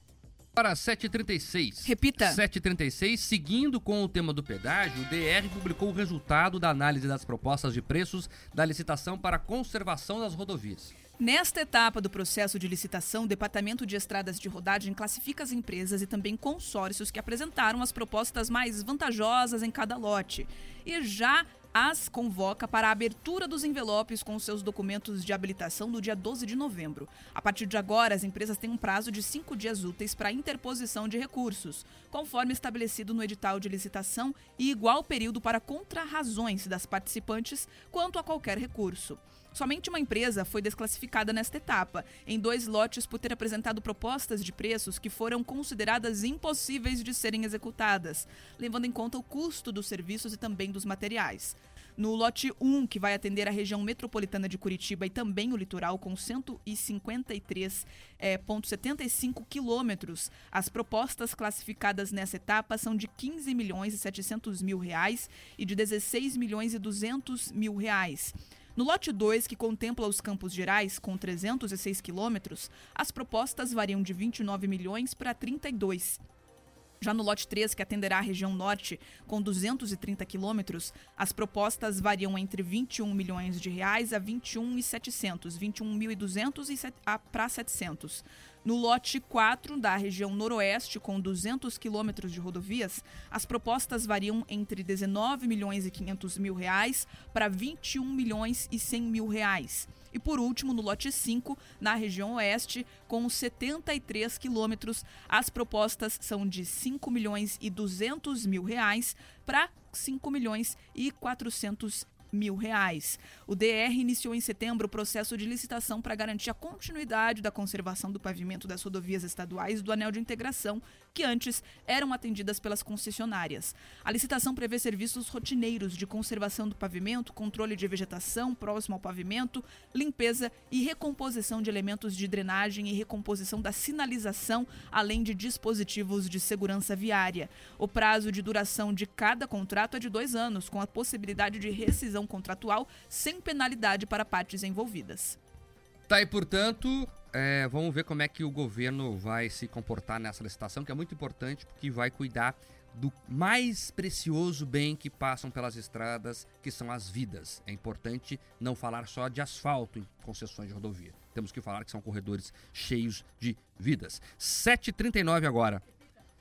Para 7h36. Repita. 7h36, seguindo com o tema do pedágio, o DR publicou o resultado da análise das propostas de preços da licitação para a conservação das rodovias. Nesta etapa do processo de licitação, o Departamento de Estradas de Rodagem classifica as empresas e também consórcios que apresentaram as propostas mais vantajosas em cada lote. E já as convoca para a abertura dos envelopes com seus documentos de habilitação no dia 12 de novembro. A partir de agora, as empresas têm um prazo de cinco dias úteis para interposição de recursos, conforme estabelecido no edital de licitação, e igual período para contrarrazões das participantes quanto a qualquer recurso. Somente uma empresa foi desclassificada nesta etapa, em dois lotes por ter apresentado propostas de preços que foram consideradas impossíveis de serem executadas, levando em conta o custo dos serviços e também dos materiais. No lote 1, que vai atender a região metropolitana de Curitiba e também o litoral, com 153,75 é, quilômetros, as propostas classificadas nessa etapa são de 15 milhões e 700 mil reais e de 16 milhões e 200 mil reais. No lote 2, que contempla os Campos Gerais, com 306 quilômetros, as propostas variam de 29 milhões para 32. Já no lote 3, que atenderá a região norte, com 230 quilômetros, as propostas variam entre 21 milhões de reais a 21.700, 21.200 para 700. No lote 4 da região noroeste, com 200 quilômetros de rodovias, as propostas variam entre 19 milhões e 500 mil reais para 21 milhões e 100 mil reais. E por último, no lote 5, na região oeste, com 73 quilômetros, as propostas são de 5 milhões e 200 mil reais para 5 milhões e 400 mil reais. O DR iniciou em setembro o processo de licitação para garantir a continuidade da conservação do pavimento das rodovias estaduais do anel de integração, que antes eram atendidas pelas concessionárias. A licitação prevê serviços rotineiros de conservação do pavimento, controle de vegetação próximo ao pavimento, limpeza e recomposição de elementos de drenagem e recomposição da sinalização, além de dispositivos de segurança viária. O prazo de duração de cada contrato é de dois anos, com a possibilidade de rescisão contratual sem penalidade para partes envolvidas. Tá aí, portanto, é, vamos ver como é que o governo vai se comportar nessa licitação, que é muito importante, porque vai cuidar do mais precioso bem que passam pelas estradas, que são as vidas. É importante não falar só de asfalto em concessões de rodovia. Temos que falar que são corredores cheios de vidas. 7h39 agora.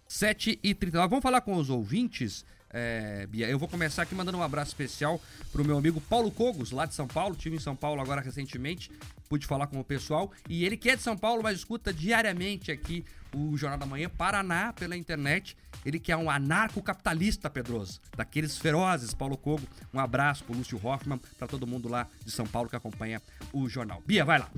7h39. Vamos falar com os ouvintes é, Bia. Eu vou começar aqui mandando um abraço especial pro meu amigo Paulo Cogos, lá de São Paulo. Tive em São Paulo agora recentemente, pude falar com o pessoal. E ele que é de São Paulo, mas escuta diariamente aqui o Jornal da Manhã, Paraná, pela internet. Ele que é um anarcocapitalista, Pedroso, daqueles ferozes, Paulo Cogo. Um abraço pro Lúcio Hoffman, para todo mundo lá de São Paulo que acompanha o jornal. Bia, vai lá.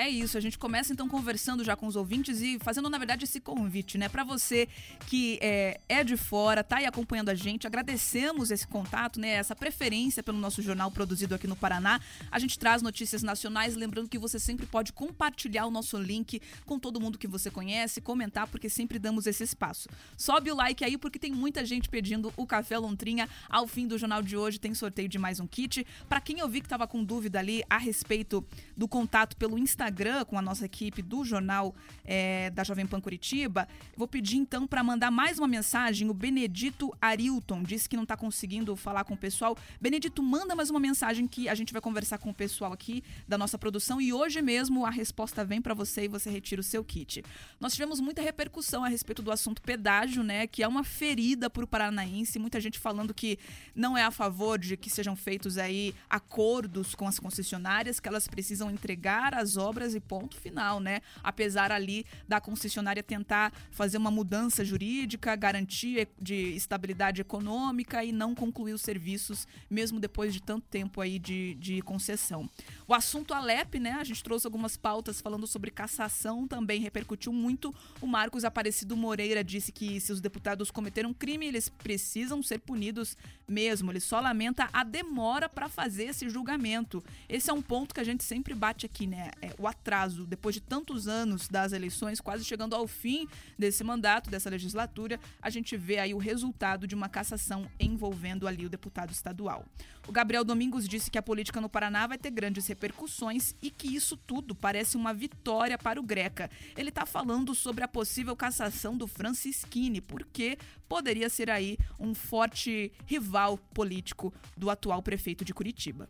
É isso, a gente começa então conversando já com os ouvintes e fazendo, na verdade, esse convite, né? Para você que é, é, de fora, tá aí acompanhando a gente, agradecemos esse contato, né? Essa preferência pelo nosso jornal produzido aqui no Paraná. A gente traz notícias nacionais, lembrando que você sempre pode compartilhar o nosso link com todo mundo que você conhece, comentar, porque sempre damos esse espaço. Sobe o like aí, porque tem muita gente pedindo o Café Lontrinha. Ao fim do jornal de hoje tem sorteio de mais um kit. Para quem eu vi que tava com dúvida ali a respeito do contato pelo Instagram, Instagram com a nossa equipe do jornal é, da Jovem Pan Curitiba. Vou pedir então para mandar mais uma mensagem. O Benedito Arilton disse que não está conseguindo falar com o pessoal. Benedito, manda mais uma mensagem que a gente vai conversar com o pessoal aqui da nossa produção e hoje mesmo a resposta vem para você e você retira o seu kit. Nós tivemos muita repercussão a respeito do assunto pedágio, né, que é uma ferida para o paranaense. Muita gente falando que não é a favor de que sejam feitos aí acordos com as concessionárias, que elas precisam entregar as obras e ponto final, né? Apesar ali da concessionária tentar fazer uma mudança jurídica, garantia de estabilidade econômica e não concluir os serviços, mesmo depois de tanto tempo aí de, de concessão. O assunto Alep, né? A gente trouxe algumas pautas falando sobre cassação, também repercutiu muito. O Marcos Aparecido Moreira disse que se os deputados cometeram crime, eles precisam ser punidos mesmo. Ele só lamenta a demora para fazer esse julgamento. Esse é um ponto que a gente sempre bate aqui, né? É, o atraso, depois de tantos anos das eleições, quase chegando ao fim desse mandato, dessa legislatura, a gente vê aí o resultado de uma cassação envolvendo ali o deputado estadual. O Gabriel Domingos disse que a política no Paraná vai ter grandes repercussões e que isso tudo parece uma vitória para o Greca. Ele está falando sobre a possível cassação do Francisquini, porque poderia ser aí um forte rival político do atual prefeito de Curitiba.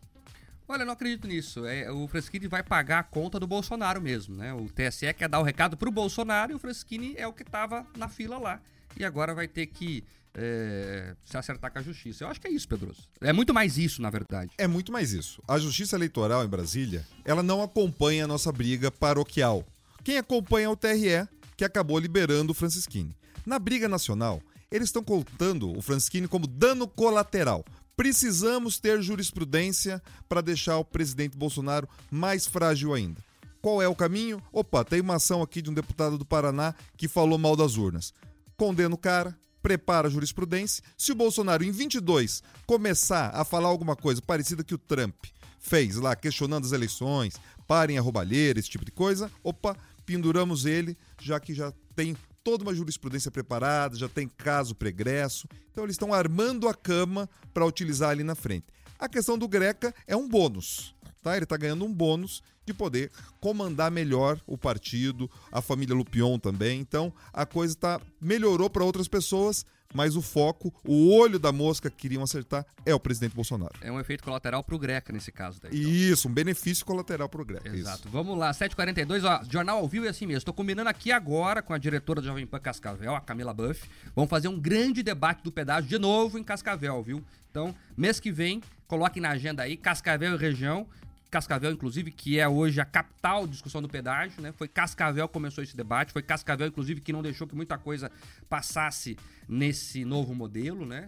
Olha, não acredito nisso. É, o Freschini vai pagar a conta do Bolsonaro mesmo, né? O TSE quer dar o recado pro Bolsonaro e o Freschini é o que tava na fila lá. E agora vai ter que é, se acertar com a justiça. Eu acho que é isso, Pedroso. É muito mais isso, na verdade. É muito mais isso. A justiça eleitoral em Brasília, ela não acompanha a nossa briga paroquial. Quem acompanha é o TRE, que acabou liberando o Francisquini. Na briga nacional, eles estão contando o Francisquini como dano colateral. Precisamos ter jurisprudência para deixar o presidente Bolsonaro mais frágil ainda. Qual é o caminho? Opa, tem uma ação aqui de um deputado do Paraná que falou mal das urnas. Condena o cara, prepara a jurisprudência. Se o Bolsonaro em 22 começar a falar alguma coisa parecida que o Trump fez lá, questionando as eleições, parem a roubalheira, esse tipo de coisa, opa, penduramos ele, já que já tem toda uma jurisprudência preparada, já tem caso pregresso. Então eles estão armando a cama para utilizar ali na frente. A questão do Greca é um bônus, tá? Ele está ganhando um bônus de poder comandar melhor o partido, a família Lupion também. Então a coisa tá melhorou para outras pessoas, mas o foco, o olho da mosca que queriam acertar é o presidente Bolsonaro. É um efeito colateral pro Greca nesse caso daí. Então. Isso, um benefício colateral pro Greca. Exato. Isso. Vamos lá, 7h42, ó, jornal ao vivo é assim mesmo. Estou combinando aqui agora com a diretora do Jovem Pan Cascavel, a Camila Buff. Vamos fazer um grande debate do pedágio de novo em Cascavel, viu? Então, mês que vem, coloquem na agenda aí, Cascavel e região. Cascavel, inclusive, que é hoje a capital de discussão do pedágio, né? Foi Cascavel que começou esse debate, foi Cascavel, inclusive, que não deixou que muita coisa passasse nesse novo modelo, né?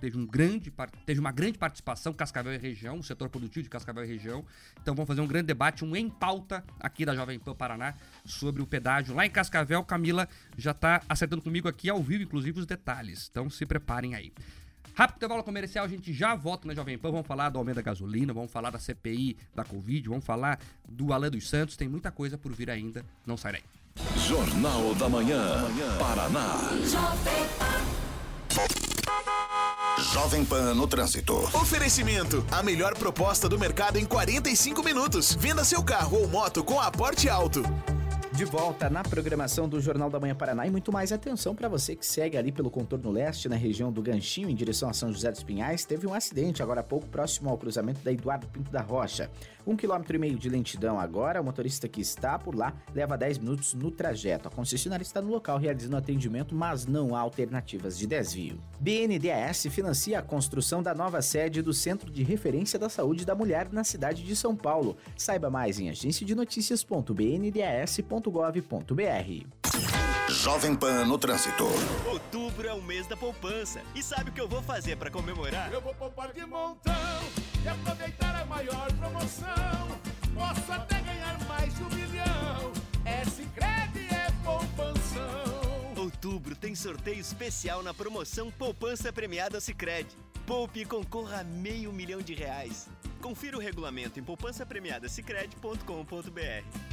Teve, um grande, teve uma grande participação, Cascavel e região, o setor produtivo de Cascavel e região. Então vamos fazer um grande debate, um em pauta aqui da Jovem Pan Paraná sobre o pedágio. Lá em Cascavel, Camila já está acertando comigo aqui ao vivo, inclusive, os detalhes. Então se preparem aí. Rápido intervalo comercial, a gente já volta na Jovem Pan. Vamos falar do aumento da gasolina, vamos falar da CPI da Covid, vamos falar do Alain dos Santos. Tem muita coisa por vir ainda. Não sai daí. Jornal da Manhã, Paraná. Jovem Pan no trânsito. Oferecimento: a melhor proposta do mercado em 45 minutos. Venda seu carro ou moto com aporte alto. De volta na programação do Jornal da Manhã Paraná e muito mais atenção para você que segue ali pelo contorno leste, na região do Ganchinho, em direção a São José dos Pinhais. Teve um acidente agora há pouco próximo ao cruzamento da Eduardo Pinto da Rocha. Um quilômetro e meio de lentidão agora. O motorista que está por lá leva 10 minutos no trajeto. A concessionária está no local realizando atendimento, mas não há alternativas de desvio. BNDES financia a construção da nova sede do Centro de Referência da Saúde da Mulher na cidade de São Paulo. Saiba mais em agenciadenoticias.bnds.gov.br. Jovem Pan no Trânsito. Outubro é o mês da poupança. E sabe o que eu vou fazer para comemorar? Eu vou poupar de montão e aproveitar a maior promoção. Posso até ganhar mais de um milhão. É Sicredi é poupanção. Outubro tem sorteio especial na promoção Poupança Premiada Sicredi. Poupe e concorra a meio milhão de reais. Confira o regulamento em poupançapremiadasicredi.com.br.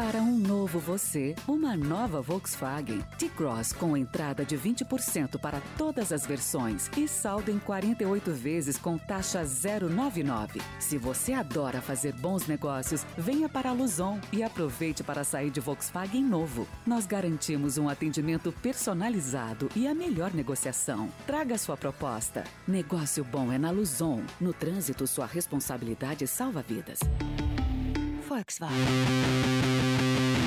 Para um novo você, uma nova Volkswagen T-Cross com entrada de 20% para todas as versões e saldo em 48 vezes com taxa 099. Se você adora fazer bons negócios, venha para a Luzon e aproveite para sair de Volkswagen novo. Nós garantimos um atendimento personalizado e a melhor negociação. Traga sua proposta. Negócio bom é na Luzon. No trânsito, sua responsabilidade salva vidas. Volkswagen.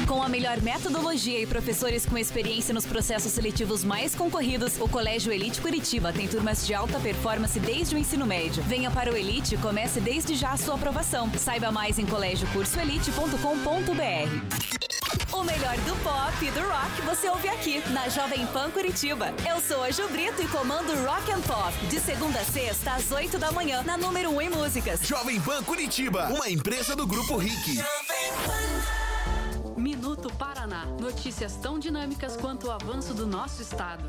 Com a melhor metodologia e professores com experiência nos processos seletivos mais concorridos, o Colégio Elite Curitiba tem turmas de alta performance desde o ensino médio. Venha para o Elite e comece desde já a sua aprovação. Saiba mais em colégioCursoelite.com.br. O melhor do pop e do rock você ouve aqui, na Jovem Pan Curitiba. Eu sou a Ju Brito e comando Rock and Pop, de segunda a sexta, às 8 da manhã, na número 1 em músicas. Jovem Pan Curitiba, uma empresa do Grupo RIC. Minuto Paraná. Notícias tão dinâmicas quanto o avanço do nosso estado.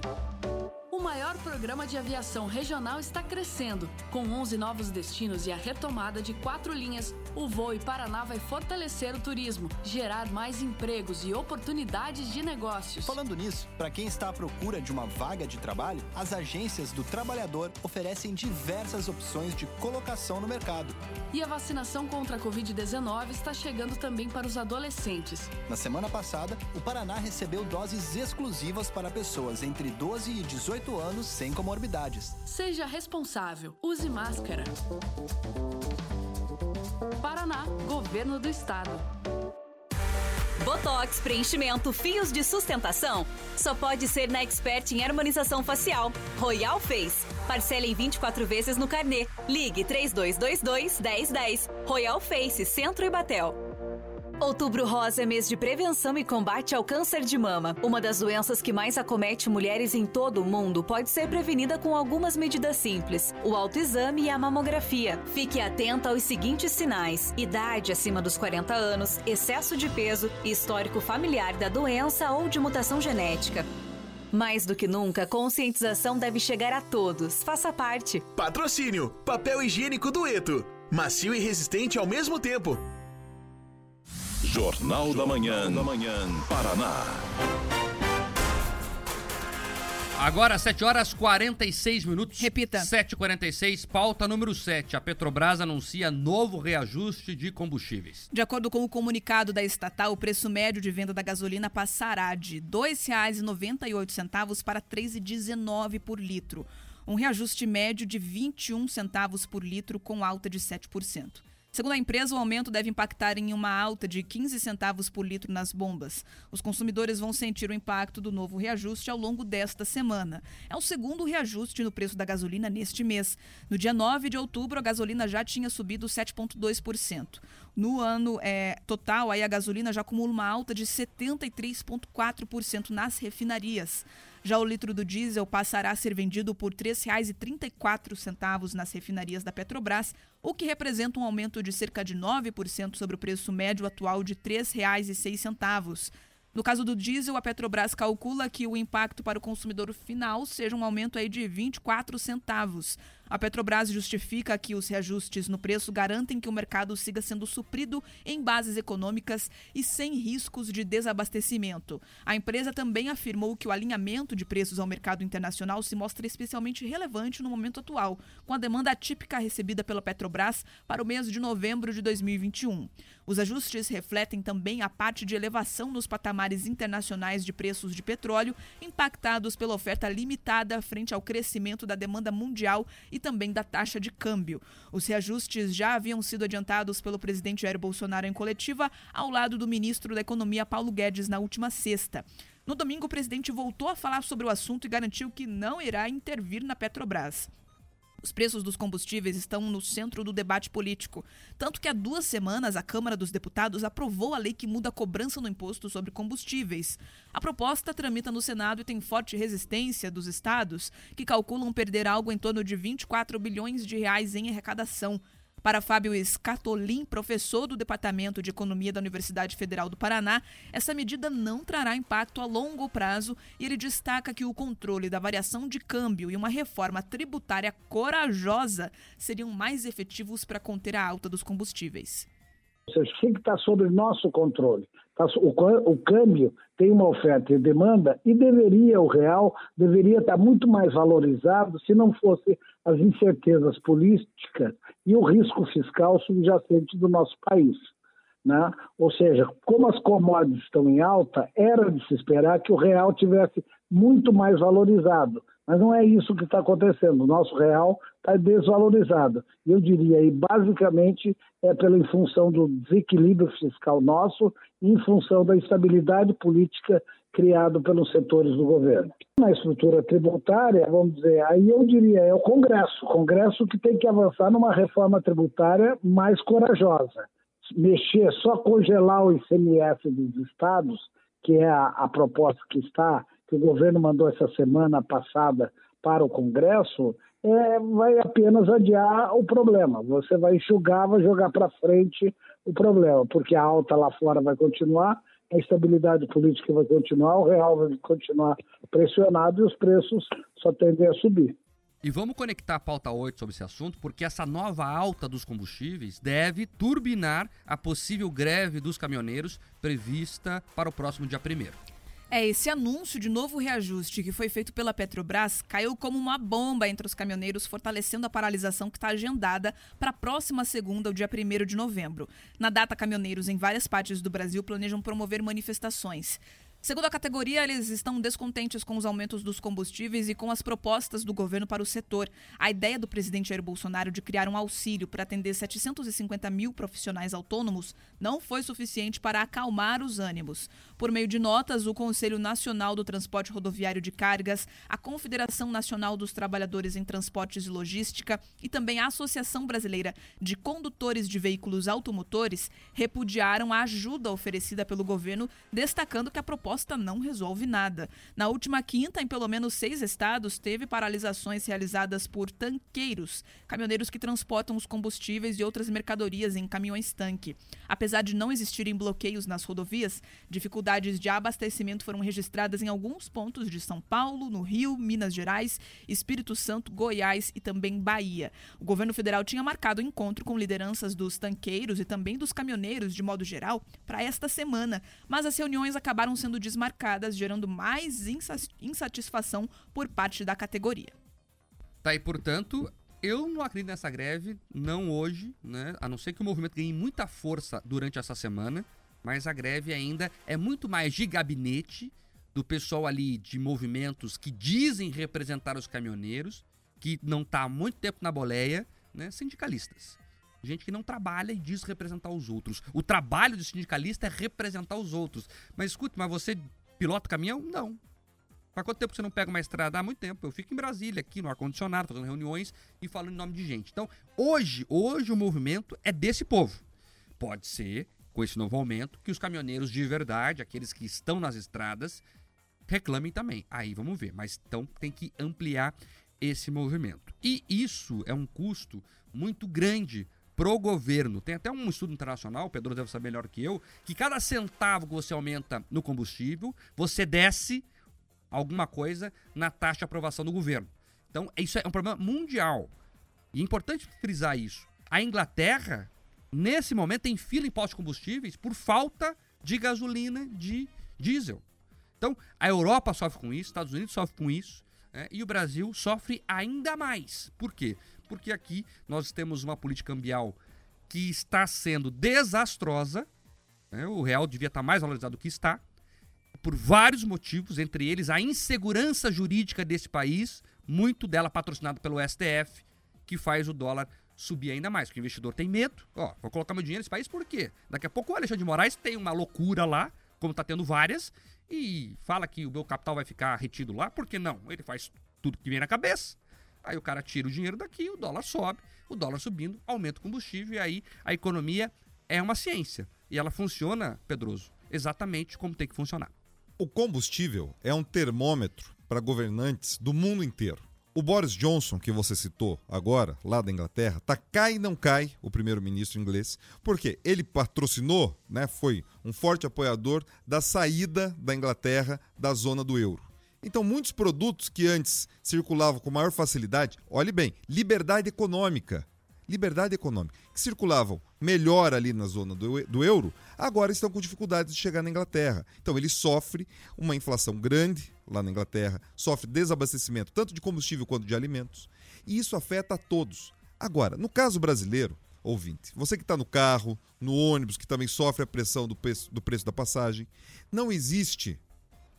O maior programa de aviação regional está crescendo. Com 11 novos destinos e a retomada de quatro linhas, o Voe Paraná vai fortalecer o turismo, gerar mais empregos e oportunidades de negócios. Falando nisso, para quem está à procura de uma vaga de trabalho, as agências do trabalhador oferecem diversas opções de colocação no mercado. E a vacinação contra a Covid-19 está chegando também para os adolescentes. Na semana passada, o Paraná recebeu doses exclusivas para pessoas entre 12 e 18 anos sem comorbidades. Seja responsável. Use máscara. Paraná, Governo do Estado. Botox, preenchimento, fios de sustentação. Só pode ser na Expert em harmonização facial. Royal Face. Parcela em 24 vezes no carnê. Ligue 3222 1010. Royal Face, Centro e Batel. Outubro Rosa é mês de prevenção e combate ao câncer de mama. Uma das doenças que mais acomete mulheres em todo o mundo pode ser prevenida com algumas medidas simples: o autoexame e a mamografia. Fique atenta aos seguintes sinais: idade acima dos 40 anos, excesso de peso histórico familiar da doença ou de mutação genética. Mais do que nunca, conscientização deve chegar a todos. Faça parte. Patrocínio: Papel higiênico Dueto. Macio e resistente ao mesmo tempo. Jornal da Manhã, da Manhã, Paraná. Agora, 7 horas 46 minutos. Repita. 7h46, pauta número 7. A Petrobras anuncia novo reajuste de combustíveis. De acordo com o comunicado da estatal, o preço médio de venda da gasolina passará de R$ 2,98 para R$ 3,19 por litro. Um reajuste médio de 21 centavos por litro, com alta de 7%. Segundo a empresa, o aumento deve impactar em uma alta de 15 centavos por litro nas bombas. Os consumidores vão sentir o impacto do novo reajuste ao longo desta semana. É o segundo reajuste no preço da gasolina neste mês. No dia 9 de outubro, a gasolina já tinha subido 7,2%. No ano é, total, aí a gasolina já acumula uma alta de 73,4% nas refinarias. Já o litro do diesel passará a ser vendido por R$ 3,34 nas refinarias da Petrobras, o que representa um aumento de cerca de 9% sobre o preço médio atual de R$ 3,06. No caso do diesel, a Petrobras calcula que o impacto para o consumidor final seja um aumento aí de 24 centavos. A Petrobras justifica que os reajustes no preço garantem que o mercado siga sendo suprido em bases econômicas e sem riscos de desabastecimento. A empresa também afirmou que o alinhamento de preços ao mercado internacional se mostra especialmente relevante no momento atual, com a demanda atípica recebida pela Petrobras para o mês de novembro de 2021. Os ajustes refletem também a parte de elevação nos patamares internacionais de preços de petróleo, impactados pela oferta limitada frente ao crescimento da demanda mundial e também da taxa de câmbio. Os reajustes já haviam sido adiantados pelo presidente Jair Bolsonaro em coletiva, ao lado do ministro da Economia Paulo Guedes na última sexta. No domingo, o presidente voltou a falar sobre o assunto e garantiu que não irá intervir na Petrobras. Os preços dos combustíveis estão no centro do debate político. Tanto que há duas semanas a Câmara dos Deputados aprovou a lei que muda a cobrança no imposto sobre combustíveis. A proposta tramita no Senado e tem forte resistência dos estados, que calculam perder algo em torno de 24 bilhões de reais em arrecadação. Para Fábio Scatolin, professor do Departamento de Economia da Universidade Federal do Paraná, essa medida não trará impacto a longo prazo e ele destaca que o controle da variação de câmbio e uma reforma tributária corajosa seriam mais efetivos para conter a alta dos combustíveis. Tem que estar sob nosso controle. Tá, o, câmbio tem uma oferta e demanda e deveria, o real, deveria estar muito mais valorizado se não fosse as incertezas políticas e o risco fiscal subjacente do nosso país. Né? Ou seja, como as commodities estão em alta, era de se esperar que o real tivesse muito mais valorizado. Mas não é isso que está acontecendo. O nosso real está desvalorizado. Eu diria aí, basicamente, é pela em função do desequilíbrio fiscal nosso em função da instabilidade política criado pelos setores do governo. Na estrutura tributária, vamos dizer, aí eu diria, é o Congresso. O Congresso que tem que avançar numa reforma tributária mais corajosa. Mexer, só congelar o ICMS dos estados, que é a, a proposta que está, que o governo mandou essa semana passada para o Congresso, é, vai apenas adiar o problema. Você vai enxugar, vai jogar para frente o problema, porque a alta lá fora vai continuar, a estabilidade política vai continuar, o real vai continuar pressionado e os preços só tendem a subir. E vamos conectar a pauta 8 sobre esse assunto, porque essa nova alta dos combustíveis deve turbinar a possível greve dos caminhoneiros prevista para o próximo dia 1 é, esse anúncio de novo reajuste que foi feito pela Petrobras caiu como uma bomba entre os caminhoneiros, fortalecendo a paralisação que está agendada para a próxima segunda, o dia 1 de novembro. Na data, caminhoneiros em várias partes do Brasil planejam promover manifestações. Segundo a categoria, eles estão descontentes com os aumentos dos combustíveis e com as propostas do governo para o setor. A ideia do presidente Jair Bolsonaro de criar um auxílio para atender 750 mil profissionais autônomos não foi suficiente para acalmar os ânimos. Por meio de notas, o Conselho Nacional do Transporte Rodoviário de Cargas, a Confederação Nacional dos Trabalhadores em Transportes e Logística e também a Associação Brasileira de Condutores de Veículos Automotores repudiaram a ajuda oferecida pelo governo, destacando que a proposta proposta não resolve nada. Na última quinta, em pelo menos seis estados, teve paralisações realizadas por tanqueiros, caminhoneiros que transportam os combustíveis e outras mercadorias em caminhões-tanque. Apesar de não existirem bloqueios nas rodovias, dificuldades de abastecimento foram registradas em alguns pontos de São Paulo, no Rio, Minas Gerais, Espírito Santo, Goiás e também Bahia. O governo federal tinha marcado um encontro com lideranças dos tanqueiros e também dos caminhoneiros de modo geral para esta semana, mas as reuniões acabaram sendo desmarcadas, gerando mais insatisfação por parte da categoria. Tá, e portanto, eu não acredito nessa greve, não hoje, né? A não ser que o movimento ganhe muita força durante essa semana, mas a greve ainda é muito mais de gabinete do pessoal ali de movimentos que dizem representar os caminhoneiros, que não está há muito tempo na boleia, né? Sindicalistas gente que não trabalha e diz representar os outros. O trabalho do sindicalista é representar os outros. Mas escute, mas você pilota caminhão? Não. Há quanto tempo você não pega uma estrada? Há muito tempo. Eu fico em Brasília, aqui no ar-condicionado, fazendo reuniões e falando em nome de gente. Então, hoje, hoje o movimento é desse povo. Pode ser, com esse novo aumento, que os caminhoneiros de verdade, aqueles que estão nas estradas, reclamem também. Aí vamos ver. Mas então tem que ampliar esse movimento. E isso é um custo muito grande pro governo. Tem até um estudo internacional, o Pedro deve saber melhor que eu, que cada centavo que você aumenta no combustível, você desce alguma coisa na taxa de aprovação do governo. Então, isso é um problema mundial. E é importante frisar isso. A Inglaterra, nesse momento, tem fila em postos de combustíveis por falta de gasolina de diesel. Então, a Europa sofre com isso, Estados Unidos sofre com isso, né? e o Brasil sofre ainda mais. Por quê? Porque aqui nós temos uma política cambial que está sendo desastrosa. Né? O real devia estar mais valorizado do que está, por vários motivos, entre eles a insegurança jurídica desse país, muito dela patrocinada pelo STF, que faz o dólar subir ainda mais, porque o investidor tem medo. Ó, vou colocar meu dinheiro nesse país por quê? Daqui a pouco o Alexandre de Moraes tem uma loucura lá, como está tendo várias, e fala que o meu capital vai ficar retido lá, por que não? Ele faz tudo que vem na cabeça. Aí o cara tira o dinheiro daqui, o dólar sobe, o dólar subindo, aumenta o combustível, e aí a economia é uma ciência. E ela funciona, Pedroso, exatamente como tem que funcionar. O combustível é um termômetro para governantes do mundo inteiro. O Boris Johnson, que você citou agora, lá da Inglaterra, tá cai e não cai, o primeiro-ministro inglês, porque ele patrocinou, né, foi um forte apoiador da saída da Inglaterra da zona do euro. Então, muitos produtos que antes circulavam com maior facilidade, olhe bem, liberdade econômica, liberdade econômica, que circulavam melhor ali na zona do, do euro, agora estão com dificuldades de chegar na Inglaterra. Então ele sofre uma inflação grande lá na Inglaterra, sofre desabastecimento tanto de combustível quanto de alimentos, e isso afeta a todos. Agora, no caso brasileiro, ouvinte, você que está no carro, no ônibus, que também sofre a pressão do preço, do preço da passagem, não existe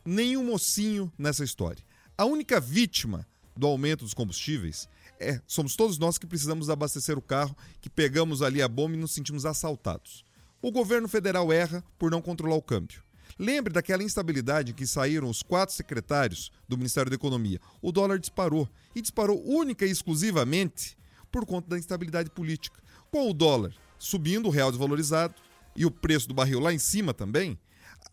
nenhum mocinho nessa história. A única vítima do aumento dos combustíveis é, somos todos nós que precisamos abastecer o carro, que pegamos ali a bomba e nos sentimos assaltados. O governo federal erra por não controlar o câmbio. Lembre daquela instabilidade em que saíram os quatro secretários do Ministério da Economia. O dólar disparou. E disparou única e exclusivamente por conta da instabilidade política. Com o dólar subindo, o real desvalorizado e o preço do barril lá em cima também,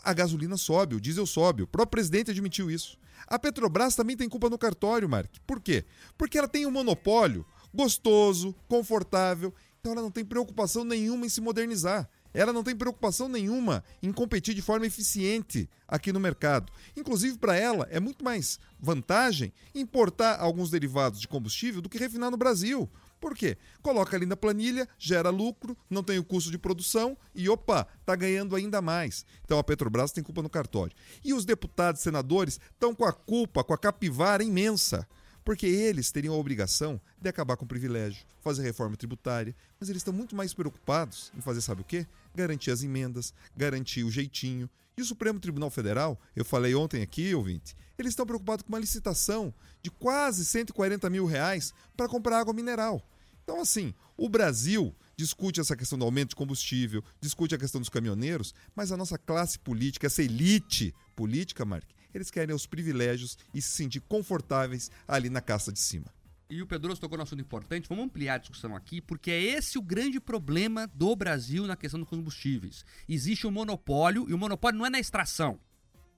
a gasolina sobe, o diesel sobe. O próprio presidente admitiu isso. A Petrobras também tem culpa no cartório, Mark. Por quê? Porque ela tem um monopólio gostoso, confortável, então ela não tem preocupação nenhuma em se modernizar. Ela não tem preocupação nenhuma em competir de forma eficiente aqui no mercado. Inclusive, para ela, é muito mais vantagem importar alguns derivados de combustível do que refinar no Brasil. Por quê? Coloca ali na planilha, gera lucro, não tem o custo de produção e, opa, está ganhando ainda mais. Então a Petrobras tem culpa no cartório. E os deputados e senadores estão com a culpa, com a capivara imensa porque eles teriam a obrigação de acabar com o privilégio, fazer reforma tributária, mas eles estão muito mais preocupados em fazer, sabe o quê? Garantir as emendas, garantir o jeitinho. E o Supremo Tribunal Federal, eu falei ontem aqui, ouvinte, eles estão preocupados com uma licitação de quase 140 mil reais para comprar água mineral. Então, assim, o Brasil discute essa questão do aumento de combustível, discute a questão dos caminhoneiros, mas a nossa classe política, essa elite política, Mark, eles querem os privilégios e se sentir confortáveis ali na caça de cima. E o Pedroso tocou no assunto importante, vamos ampliar a discussão aqui, porque é esse o grande problema do Brasil na questão dos combustíveis. Existe um monopólio, e o monopólio não é na extração.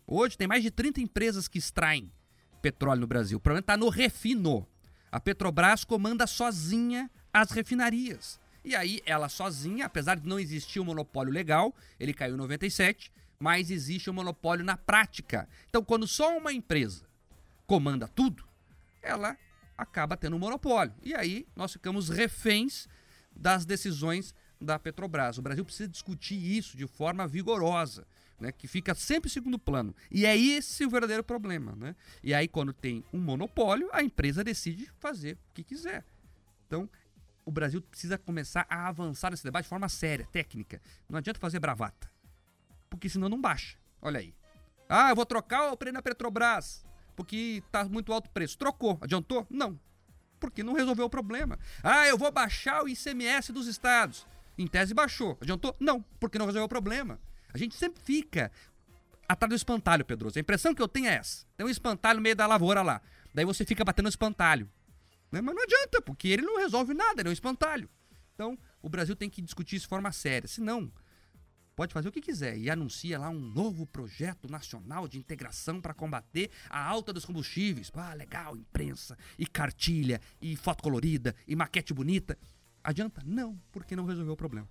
Hoje tem mais de 30 empresas que extraem petróleo no Brasil. O problema está no refino. A Petrobras comanda sozinha as refinarias. E aí, ela sozinha, apesar de não existir um monopólio legal, ele caiu em 97, mas existe um monopólio na prática. Então, quando só uma empresa comanda tudo, ela acaba tendo um monopólio. E aí nós ficamos reféns das decisões da Petrobras. O Brasil precisa discutir isso de forma vigorosa, né, que fica sempre em segundo plano. E é esse o verdadeiro problema. Né? E aí, quando tem um monopólio, a empresa decide fazer o que quiser. Então, o Brasil precisa começar a avançar nesse debate de forma séria, técnica. Não adianta fazer bravata porque senão não baixa. Olha aí. Ah, eu vou trocar o preço na Petrobras, porque tá muito alto o preço. Trocou. Adiantou? Não. Porque não resolveu o problema. Ah, eu vou baixar o ICMS dos estados. Em tese baixou. Adiantou? Não, porque não resolveu o problema. A gente sempre fica atrás do espantalho, Pedroso. A impressão que eu tenho é essa. Tem um espantalho no meio da lavoura lá. Daí você fica batendo no espantalho. Né? Mas não adianta, porque ele não resolve nada, ele é um espantalho. Então, o Brasil tem que discutir isso de forma séria. Senão, pode fazer o que quiser e anuncia lá um novo projeto nacional de integração para combater a alta dos combustíveis. Ah, legal, imprensa, e cartilha, e foto colorida, e maquete bonita. Adianta? Não, porque não resolveu o problema.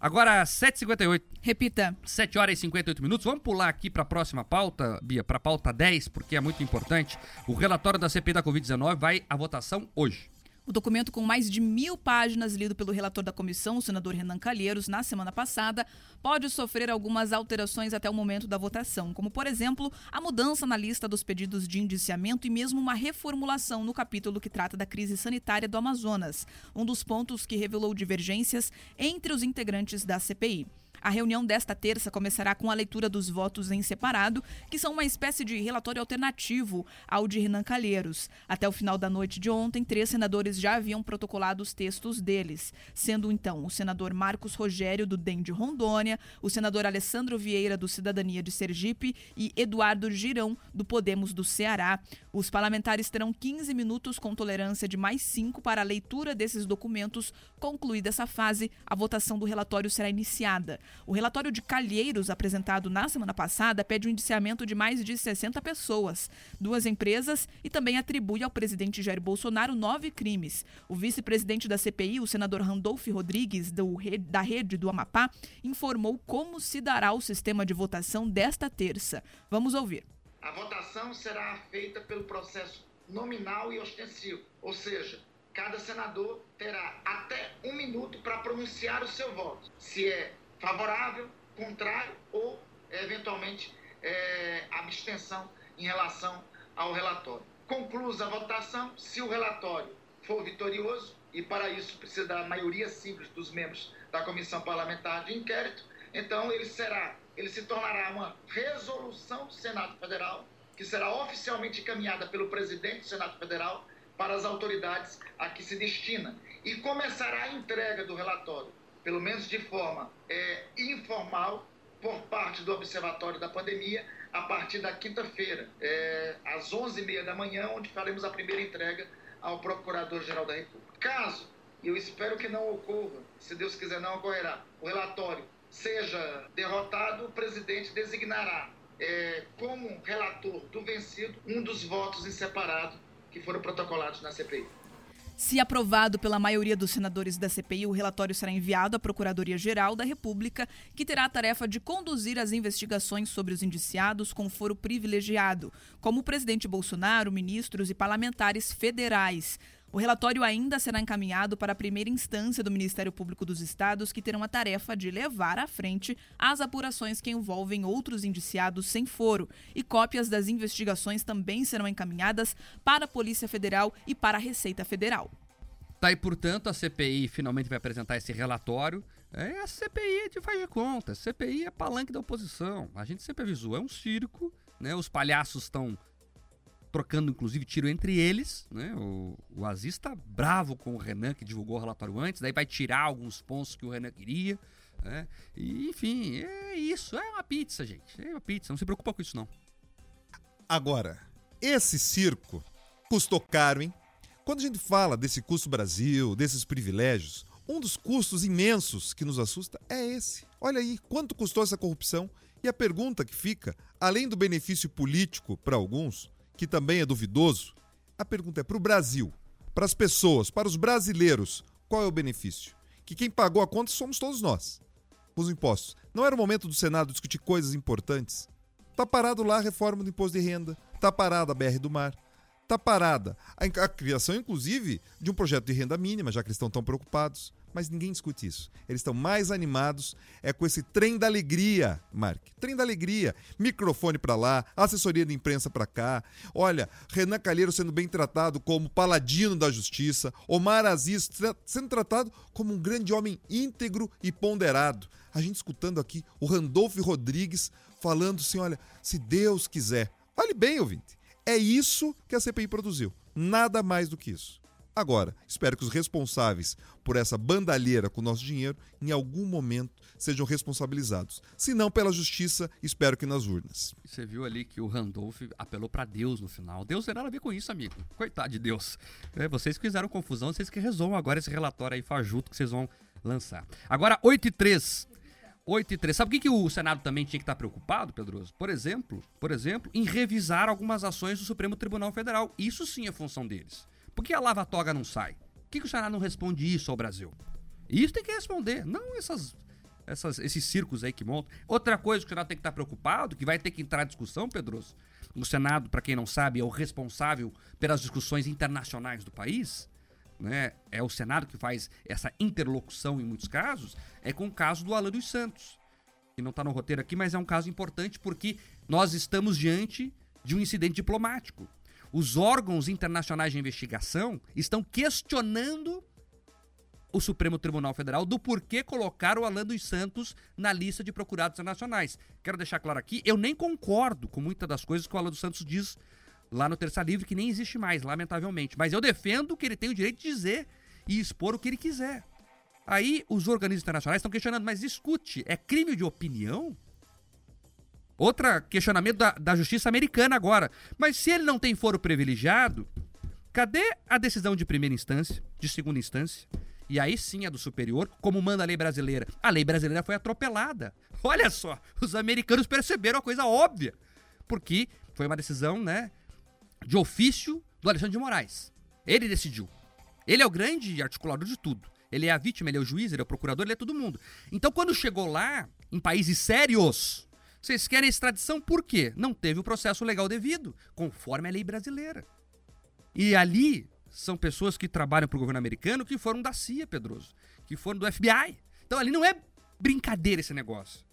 Agora, 7h58. Repita. 7 horas e 58 minutos. Vamos pular aqui para a próxima pauta, Bia, para a pauta 10, porque é muito importante. O relatório da CPI da Covid-19 vai à votação hoje. O documento, com mais de mil páginas, lido pelo relator da comissão, o senador Renan Calheiros, na semana passada, pode sofrer algumas alterações até o momento da votação, como, por exemplo, a mudança na lista dos pedidos de indiciamento e mesmo uma reformulação no capítulo que trata da crise sanitária do Amazonas, um dos pontos que revelou divergências entre os integrantes da CPI. A reunião desta terça começará com a leitura dos votos em separado, que são uma espécie de relatório alternativo ao de Renan Calheiros. Até o final da noite de ontem, três senadores já haviam protocolado os textos deles, sendo então o senador Marcos Rogério, do DEM de Rondônia, o senador Alessandro Vieira, do Cidadania de Sergipe e Eduardo Girão, do Podemos do Ceará. Os parlamentares terão 15 minutos com tolerância de mais cinco para a leitura desses documentos. Concluída essa fase, a votação do relatório será iniciada. O relatório de Calheiros, apresentado na semana passada, pede o um indiciamento de mais de 60 pessoas, duas empresas e também atribui ao presidente Jair Bolsonaro nove crimes. O vice-presidente da CPI, o senador Randolph Rodrigues, do, da rede do Amapá, informou como se dará o sistema de votação desta terça. Vamos ouvir. A votação será feita pelo processo nominal e ostensivo, ou seja, cada senador terá até um minuto para pronunciar o seu voto. Se é favorável, contrário ou, eventualmente, é, abstenção em relação ao relatório. Conclusa a votação, se o relatório for vitorioso, e para isso precisa da maioria simples dos membros da comissão parlamentar de inquérito, então ele será, ele se tornará uma resolução do Senado Federal, que será oficialmente encaminhada pelo presidente do Senado Federal para as autoridades a que se destina e começará a entrega do relatório pelo menos de forma é, informal, por parte do Observatório da Pandemia, a partir da quinta-feira, é, às 11h30 da manhã, onde faremos a primeira entrega ao Procurador-Geral da República. Caso, e eu espero que não ocorra, se Deus quiser não ocorrerá, o relatório seja derrotado, o presidente designará é, como relator do vencido um dos votos em separado que foram protocolados na CPI. Se aprovado pela maioria dos senadores da CPI, o relatório será enviado à Procuradoria-Geral da República, que terá a tarefa de conduzir as investigações sobre os indiciados com foro privilegiado, como o presidente Bolsonaro, ministros e parlamentares federais. O relatório ainda será encaminhado para a primeira instância do Ministério Público dos Estados, que terão a tarefa de levar à frente as apurações que envolvem outros indiciados sem foro. E cópias das investigações também serão encaminhadas para a Polícia Federal e para a Receita Federal. Tá aí, portanto, a CPI finalmente vai apresentar esse relatório. É a CPI de faz de conta. CPI é palanque da oposição. A gente sempre avisou, é um circo, né? Os palhaços estão trocando inclusive tiro entre eles. Né? O, o Aziz está bravo com o Renan, que divulgou o relatório antes, daí vai tirar alguns pontos que o Renan queria. Né? E, enfim, é isso. É uma pizza, gente. É uma pizza. Não se preocupa com isso, não. Agora, esse circo custou caro, hein? Quando a gente fala desse custo Brasil, desses privilégios, um dos custos imensos que nos assusta é esse. Olha aí, quanto custou essa corrupção? E a pergunta que fica, além do benefício político para alguns, que também é duvidoso, a pergunta é para o Brasil, para as pessoas, para os brasileiros, qual é o benefício? Que quem pagou a conta somos todos nós, os impostos. Não era o momento do Senado discutir coisas importantes? Tá parado lá a reforma do imposto de renda, tá parada a BR do Mar, tá parada a, a criação, inclusive, de um projeto de renda mínima, já que eles estão tão preocupados mas ninguém discute isso. Eles estão mais animados é com esse trem da alegria, Mark. Trem da alegria. Microfone para lá, assessoria de imprensa para cá. Olha, Renan Calheiro sendo bem tratado como paladino da justiça, Omar Aziz sendo tratado como um grande homem íntegro e ponderado. A gente escutando aqui o Randolph Rodrigues falando assim, olha, se Deus quiser. Olhe bem, ouvinte. É isso que a CPI produziu. Nada mais do que isso. Agora, espero que os responsáveis por essa bandalheira com o nosso dinheiro, em algum momento, sejam responsabilizados. Se não pela justiça, espero que nas urnas. Você viu ali que o Randolph apelou para Deus no final. Deus tem nada a ver com isso, amigo. Coitado de Deus. É, vocês que fizeram confusão, vocês que resolvam agora esse relatório aí fajuto que vocês vão lançar. Agora, 8 e 3. 8 e 3. Sabe o que, que o Senado também tinha que estar preocupado, Pedroso? Por exemplo, por exemplo, em revisar algumas ações do Supremo Tribunal Federal. Isso sim é função deles. Por que a lava-toga não sai? Por que, que o Senado não responde isso ao Brasil? Isso tem que responder, não essas, essas, esses circos aí que montam. Outra coisa que o Senado tem que estar preocupado, que vai ter que entrar em discussão, Pedroso. O Senado, para quem não sabe, é o responsável pelas discussões internacionais do país. né, é o Senado que faz essa interlocução em muitos casos, é com o caso do Alan dos Santos. Que não está no roteiro aqui, mas é um caso importante porque nós estamos diante de um incidente diplomático. Os órgãos internacionais de investigação estão questionando o Supremo Tribunal Federal do porquê colocar o Alan dos Santos na lista de procurados internacionais. Quero deixar claro aqui, eu nem concordo com muitas das coisas que o Alan dos Santos diz lá no Terça Livre, que nem existe mais, lamentavelmente. Mas eu defendo que ele tem o direito de dizer e expor o que ele quiser. Aí os organismos internacionais estão questionando, mas escute, é crime de opinião? Outro questionamento da, da justiça americana agora. Mas se ele não tem foro privilegiado, cadê a decisão de primeira instância, de segunda instância? E aí sim é do superior, como manda a lei brasileira. A lei brasileira foi atropelada. Olha só, os americanos perceberam a coisa óbvia. Porque foi uma decisão, né, de ofício do Alexandre de Moraes. Ele decidiu. Ele é o grande articulador de tudo. Ele é a vítima, ele é o juiz, ele é o procurador, ele é todo mundo. Então, quando chegou lá, em países sérios, vocês querem extradição por quê? Não teve o processo legal devido, conforme a lei brasileira. E ali são pessoas que trabalham para o governo americano que foram da CIA, Pedroso, que foram do FBI. Então ali não é brincadeira esse negócio.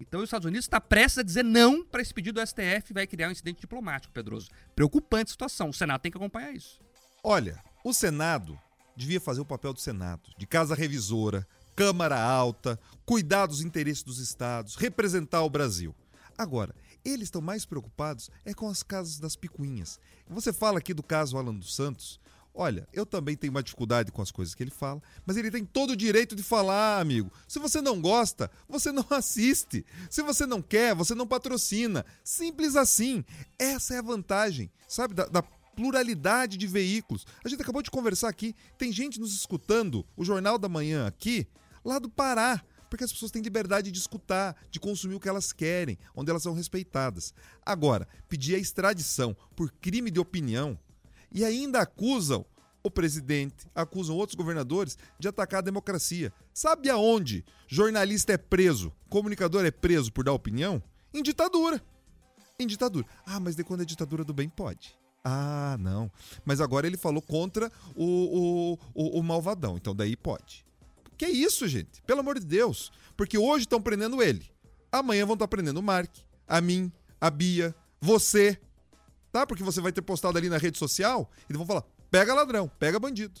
Então os Estados Unidos está prestes a dizer não para esse pedido do STF vai criar um incidente diplomático, Pedroso. Preocupante situação. O Senado tem que acompanhar isso. Olha, o Senado devia fazer o papel do Senado, de casa revisora, Câmara Alta, cuidar dos interesses dos estados, representar o Brasil. Agora, eles estão mais preocupados é com as casas das picuinhas. Você fala aqui do caso Alan dos Santos. Olha, eu também tenho uma dificuldade com as coisas que ele fala, mas ele tem todo o direito de falar, amigo. Se você não gosta, você não assiste. Se você não quer, você não patrocina. Simples assim. Essa é a vantagem, sabe, da, da pluralidade de veículos. A gente acabou de conversar aqui, tem gente nos escutando, o Jornal da Manhã aqui, lá do Pará porque as pessoas têm liberdade de escutar, de consumir o que elas querem, onde elas são respeitadas. Agora, pedir a extradição por crime de opinião e ainda acusam o presidente, acusam outros governadores de atacar a democracia. Sabe aonde jornalista é preso, comunicador é preso por dar opinião? Em ditadura. Em ditadura. Ah, mas de quando é ditadura do bem, pode. Ah, não. Mas agora ele falou contra o, o, o, o malvadão, então daí pode. Que é isso, gente? Pelo amor de Deus. Porque hoje estão prendendo ele. Amanhã vão estar prendendo o Mark, a mim, a Bia, você. Tá? Porque você vai ter postado ali na rede social e vão falar: pega ladrão, pega bandido.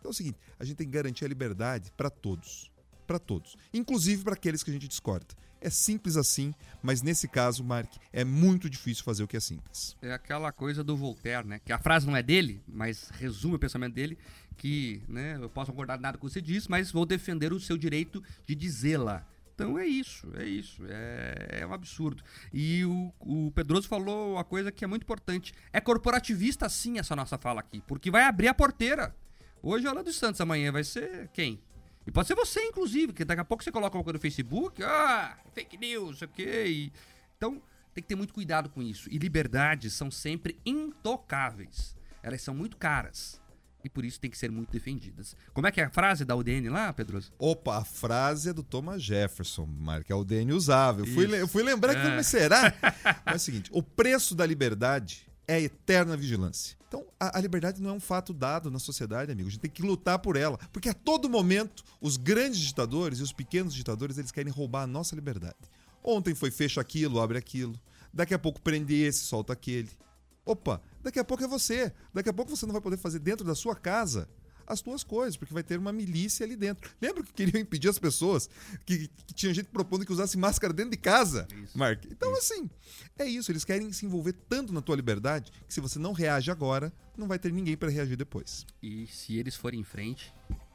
Então é o seguinte: a gente tem que garantir a liberdade para todos. Para todos. Inclusive para aqueles que a gente discorda. É simples assim, mas nesse caso, Mark, é muito difícil fazer o que é simples. É aquela coisa do Voltaire, né? Que a frase não é dele, mas resume o pensamento dele, que, né, eu posso concordar nada com o que você disse, mas vou defender o seu direito de dizê-la. Então é isso, é isso, é, é um absurdo. E o, o Pedroso falou uma coisa que é muito importante. É corporativista sim essa nossa fala aqui, porque vai abrir a porteira. Hoje é o dos Santos, amanhã vai ser quem? E pode ser você, inclusive, que daqui a pouco você coloca uma coisa no Facebook, ah, fake news, sei o quê. E... Então, tem que ter muito cuidado com isso. E liberdades são sempre intocáveis. Elas são muito caras. E por isso tem que ser muito defendidas. Como é que é a frase da UDN lá, Pedroso? Opa, a frase é do Thomas Jefferson, que a UDN usava. Eu fui, eu fui lembrar que é. será? Mas é o seguinte, o preço da liberdade é eterna vigilância. Então, a, a, liberdade não é um fato dado na sociedade, amigo. A gente tem que lutar por ela. Porque a todo momento, os grandes ditadores e os pequenos ditadores, eles querem roubar a nossa liberdade. Ontem foi fecha aquilo, abre aquilo. Daqui a pouco prende esse, solta aquele. Opa, daqui a pouco é você. Daqui a pouco você não vai poder fazer dentro da sua casa as tuas coisas, porque vai ter uma milícia ali dentro. Lembra que queriam impedir as pessoas? Que, que tinha gente propondo que usasse máscara dentro de casa, isso, Mark? Então, isso. assim, é isso. Eles querem se envolver tanto na tua liberdade que se você não reage agora, não vai ter ninguém para reagir depois. E se eles forem em frente,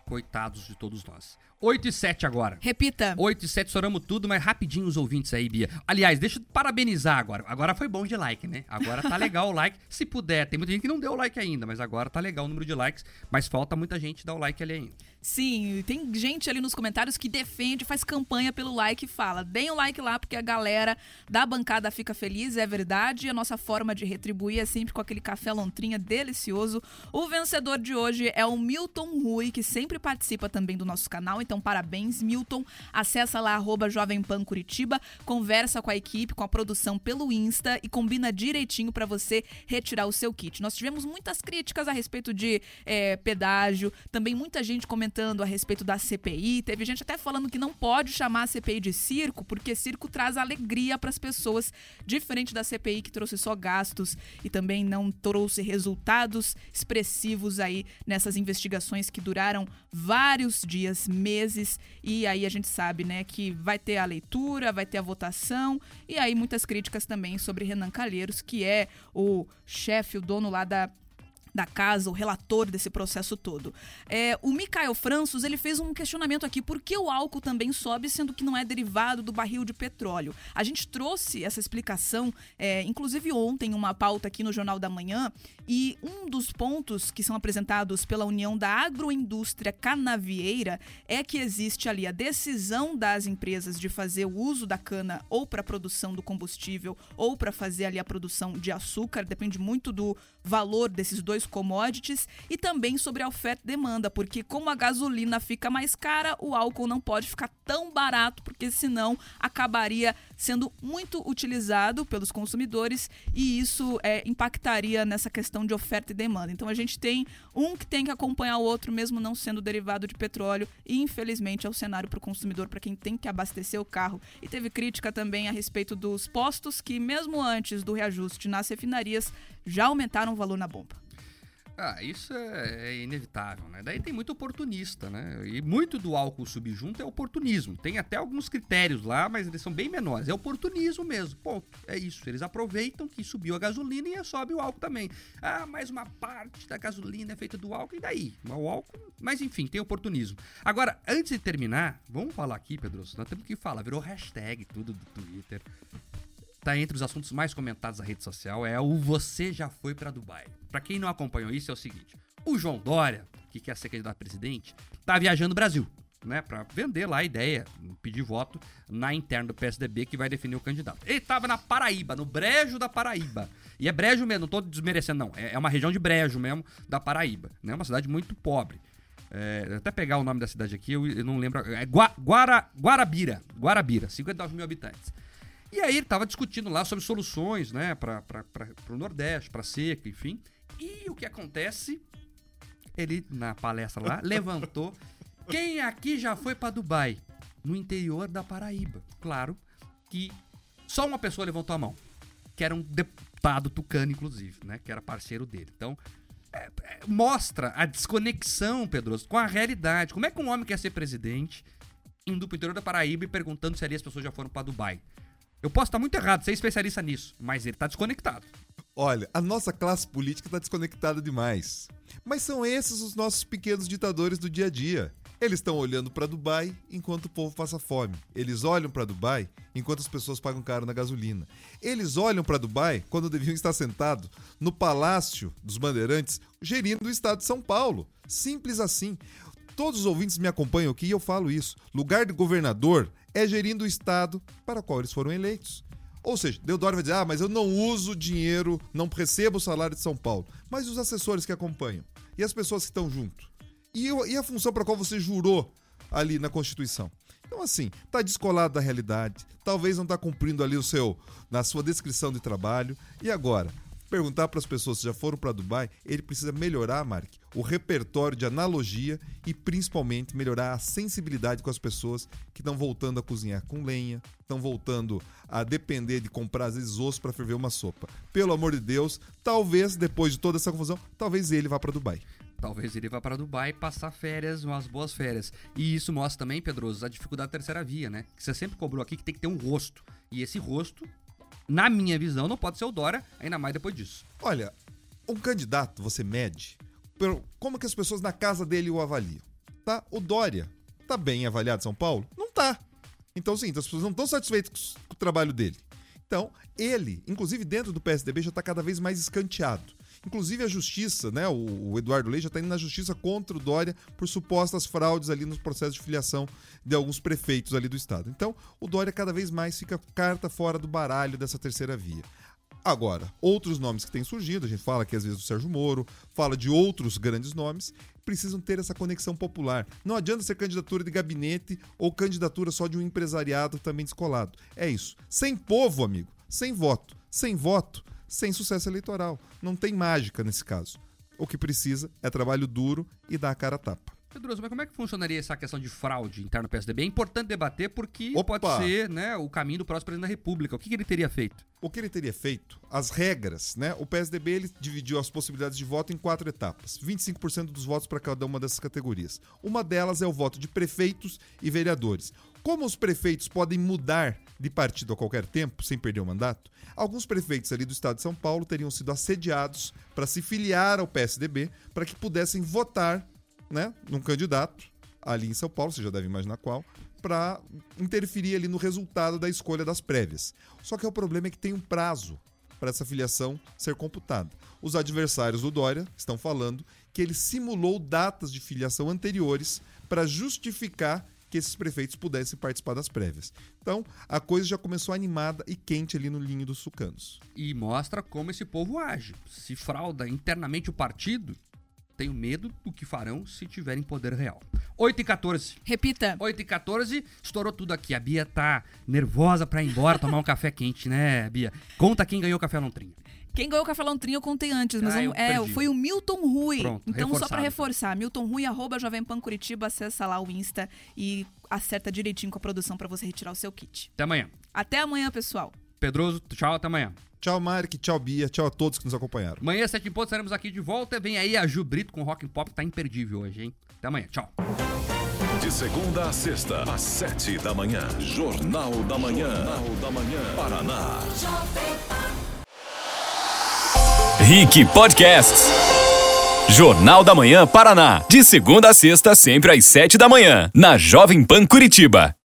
coitados de todos nós. 8 e 7 agora. Repita. 8 e 7, estouramos tudo, mas rapidinho os ouvintes aí, Bia. Aliás, deixa eu parabenizar agora. Agora foi bom de like, né? Agora tá legal o like. Se puder, tem muita gente que não deu o like ainda, mas agora tá legal o número de likes. Mas falta muita gente dar o like ali ainda. Sim, tem gente ali nos comentários que defende, faz campanha pelo like e fala: deem o like lá porque a galera da bancada fica feliz, é verdade. E a nossa forma de retribuir é sempre com aquele café lontrinha delicioso. O vencedor de hoje é o Milton Rui, que sempre participa também do nosso canal Então, parabéns, Milton. Acessa lá, arroba Jovem Pan Curitiba, conversa com a equipe, com a produção pelo Insta e combina direitinho para você retirar o seu kit. Nós tivemos muitas críticas a respeito de é, pedágio, também muita gente comentando a respeito da CPI. Teve gente até falando que não pode chamar a CPI de circo, porque circo traz alegria para as pessoas, diferente da CPI que trouxe só gastos e também não trouxe resultados expressivos aí nessas investigações que duraram vários dias, meses, e aí a gente sabe, né, que vai ter a leitura, vai ter a votação, e aí muitas críticas também sobre Renan Calheiros, que é o chefe, o dono lá da da casa, o relator desse processo todo. É, o Mikael Francis ele fez um questionamento aqui: por que o álcool também sobe, sendo que não é derivado do barril de petróleo? A gente trouxe essa explicação, é, inclusive ontem, uma pauta aqui no Jornal da Manhã, e um dos pontos que são apresentados pela União da Agroindústria Canavieira é que existe ali a decisão das empresas de fazer o uso da cana ou para produção do combustível ou para fazer ali a produção de açúcar, depende muito do valor desses dois commodities e também sobre a oferta e demanda, porque como a gasolina fica mais cara, o álcool não pode ficar tão barato, porque senão acabaria sendo muito utilizado pelos consumidores e isso é, impactaria nessa questão de oferta e demanda. Então a gente tem um que tem que acompanhar o outro, mesmo não sendo derivado de petróleo, e infelizmente é o cenário para o consumidor, para quem tem que abastecer o carro. E teve crítica também a respeito dos postos que, mesmo antes do reajuste nas refinarias, já aumentaram o valor na bomba. Ah, isso é, é, inevitável, né? Daí tem muito oportunista, né? E muito do álcool subjunto é oportunismo. Tem até alguns critérios lá, mas eles são bem menores. É oportunismo mesmo. Ponto. É isso. Eles aproveitam que subiu a gasolina e sobe o álcool também. Ah, mas uma parte da gasolina é feita do álcool, e daí? O álcool. Mas enfim, tem oportunismo. Agora, antes de terminar, vamos falar aqui, Pedro. Nós temos que falar. Virou hashtag tudo do Twitter tá entre os assuntos mais comentados da rede social é o você já foi para Dubai. Para quem não acompanhou isso é o seguinte: o João Dória, que quer ser candidato a presidente, tá viajando o Brasil, né, para vender lá a ideia, pedir voto na interna do PSDB que vai definir o candidato. Ele tava na Paraíba, no brejo da Paraíba. E é brejo mesmo, não tô desmerecendo não, é, é uma região de brejo mesmo da Paraíba, né? Uma cidade muito pobre. É, até pegar o nome da cidade aqui, eu, eu não lembro. É Gua, Guara, Guarabira. Guarabira, 59 mil habitantes. E aí ele estava discutindo lá sobre soluções, né, para o Nordeste, para seca, enfim. E o que acontece? Ele, na palestra lá, levantou. Quem aqui já foi para Dubai? No interior da Paraíba. Claro que só uma pessoa levantou a mão, que era um deputado tucano, inclusive, né, que era parceiro dele. Então, é, é, mostra a desconexão, Pedroso, com a realidade. Como é que um homem quer ser presidente indo para o interior da Paraíba e perguntando se ali as pessoas já foram para Dubai? Eu posso estar muito errado, é especialista nisso, mas ele está desconectado. Olha, a nossa classe política está desconectada demais. Mas são esses os nossos pequenos ditadores do dia a dia. Eles estão olhando para Dubai enquanto o povo passa fome. Eles olham para Dubai enquanto as pessoas pagam caro na gasolina. Eles olham para Dubai quando deviam estar sentados no Palácio dos Bandeirantes, gerindo o estado de São Paulo. Simples assim. Todos os ouvintes me acompanham aqui e eu falo isso. Lugar de governador é gerindo o Estado para o qual eles foram eleitos. Ou seja, Deodoro vai dizer: ah, mas eu não uso dinheiro, não recebo o salário de São Paulo. Mas os assessores que acompanham? E as pessoas que estão junto? E, e a função para a qual você jurou ali na Constituição? Então, assim, tá descolado da realidade, talvez não está cumprindo ali o seu, na sua descrição de trabalho. E agora, perguntar para as pessoas se já foram para Dubai, ele precisa melhorar, Mark, o repertório de analogia e principalmente melhorar a sensibilidade com as pessoas que estão voltando a cozinhar com lenha, estão voltando a depender de comprar às vezes osso para ferver uma sopa. Pelo amor de Deus, talvez depois de toda essa confusão, talvez ele vá para Dubai. Talvez ele vá para Dubai passar férias, umas boas férias. E isso mostra também, Pedroso, a dificuldade da terceira via, né? Que você sempre cobrou aqui que tem que ter um rosto. E esse rosto na minha visão, não pode ser o Dória, ainda mais depois disso. Olha, um candidato você mede como que as pessoas na casa dele o avaliam. Tá? O Dória tá bem avaliado São Paulo? Não tá. Então, sim, as pessoas não estão satisfeitas com o trabalho dele. Então, ele, inclusive dentro do PSDB, já está cada vez mais escanteado. Inclusive a justiça, né? O, o Eduardo Leite já está indo na justiça contra o Dória por supostas fraudes ali no processo de filiação de alguns prefeitos ali do estado. Então, o Dória cada vez mais fica carta fora do baralho dessa terceira via. Agora, outros nomes que têm surgido, a gente fala aqui às vezes do Sérgio Moro, fala de outros grandes nomes, precisam ter essa conexão popular. Não adianta ser candidatura de gabinete ou candidatura só de um empresariado também descolado. É isso. Sem povo, amigo, sem voto. Sem voto, sem sucesso eleitoral. Não tem mágica nesse caso. O que precisa é trabalho duro e dar a cara a tapa. Pedroso, mas como é que funcionaria essa questão de fraude interna no PSDB? É importante debater porque Opa! pode ser né, o caminho do próximo presidente da República. O que, que ele teria feito? O que ele teria feito? As regras, né? O PSDB ele dividiu as possibilidades de voto em quatro etapas. 25% dos votos para cada uma dessas categorias. Uma delas é o voto de prefeitos e vereadores. Como os prefeitos podem mudar de partido a qualquer tempo, sem perder o mandato, alguns prefeitos ali do estado de São Paulo teriam sido assediados para se filiar ao PSDB para que pudessem votar né, num candidato ali em São Paulo, você já deve imaginar qual, para interferir ali no resultado da escolha das prévias. Só que o problema é que tem um prazo para essa filiação ser computada. Os adversários do Dória estão falando que ele simulou datas de filiação anteriores para justificar que esses prefeitos pudessem participar das prévias. Então, a coisa já começou animada e quente ali no linho dos sucanos. E mostra como esse povo age. Se frauda internamente o partido, tenho medo do que farão se tiverem poder real. 8 e 14. Repita. 8 e 14, estourou tudo aqui. A Bia tá nervosa pra ir embora tomar um café quente, né, Bia? Conta quem ganhou o café lontrinho. Quem ganhou o Café Lontrinho eu contei antes, mas Ah, eu é, foi o Milton Rui. Pronto, então, só reforçado, pra reforçar, Milton Rui, arroba Jovem Pan Curitiba, acessa lá o Insta e acerta direitinho com a produção pra você retirar o seu kit. Até amanhã. Até amanhã, pessoal. Pedroso, tchau, até amanhã. Tchau, Mark, tchau, Bia, tchau a todos que nos acompanharam. Amanhã, 7 em ponto, estaremos aqui de volta. Vem aí a Ju Brito com Rock and Pop, tá imperdível hoje, hein? Até amanhã, tchau. De segunda a sexta, às sete da manhã. Jornal da Manhã. Jornal da Manhã. Paraná. Rick Podcasts. Jornal da Manhã Paraná. De segunda a sexta, sempre às sete da manhã. Na Jovem Pan Curitiba.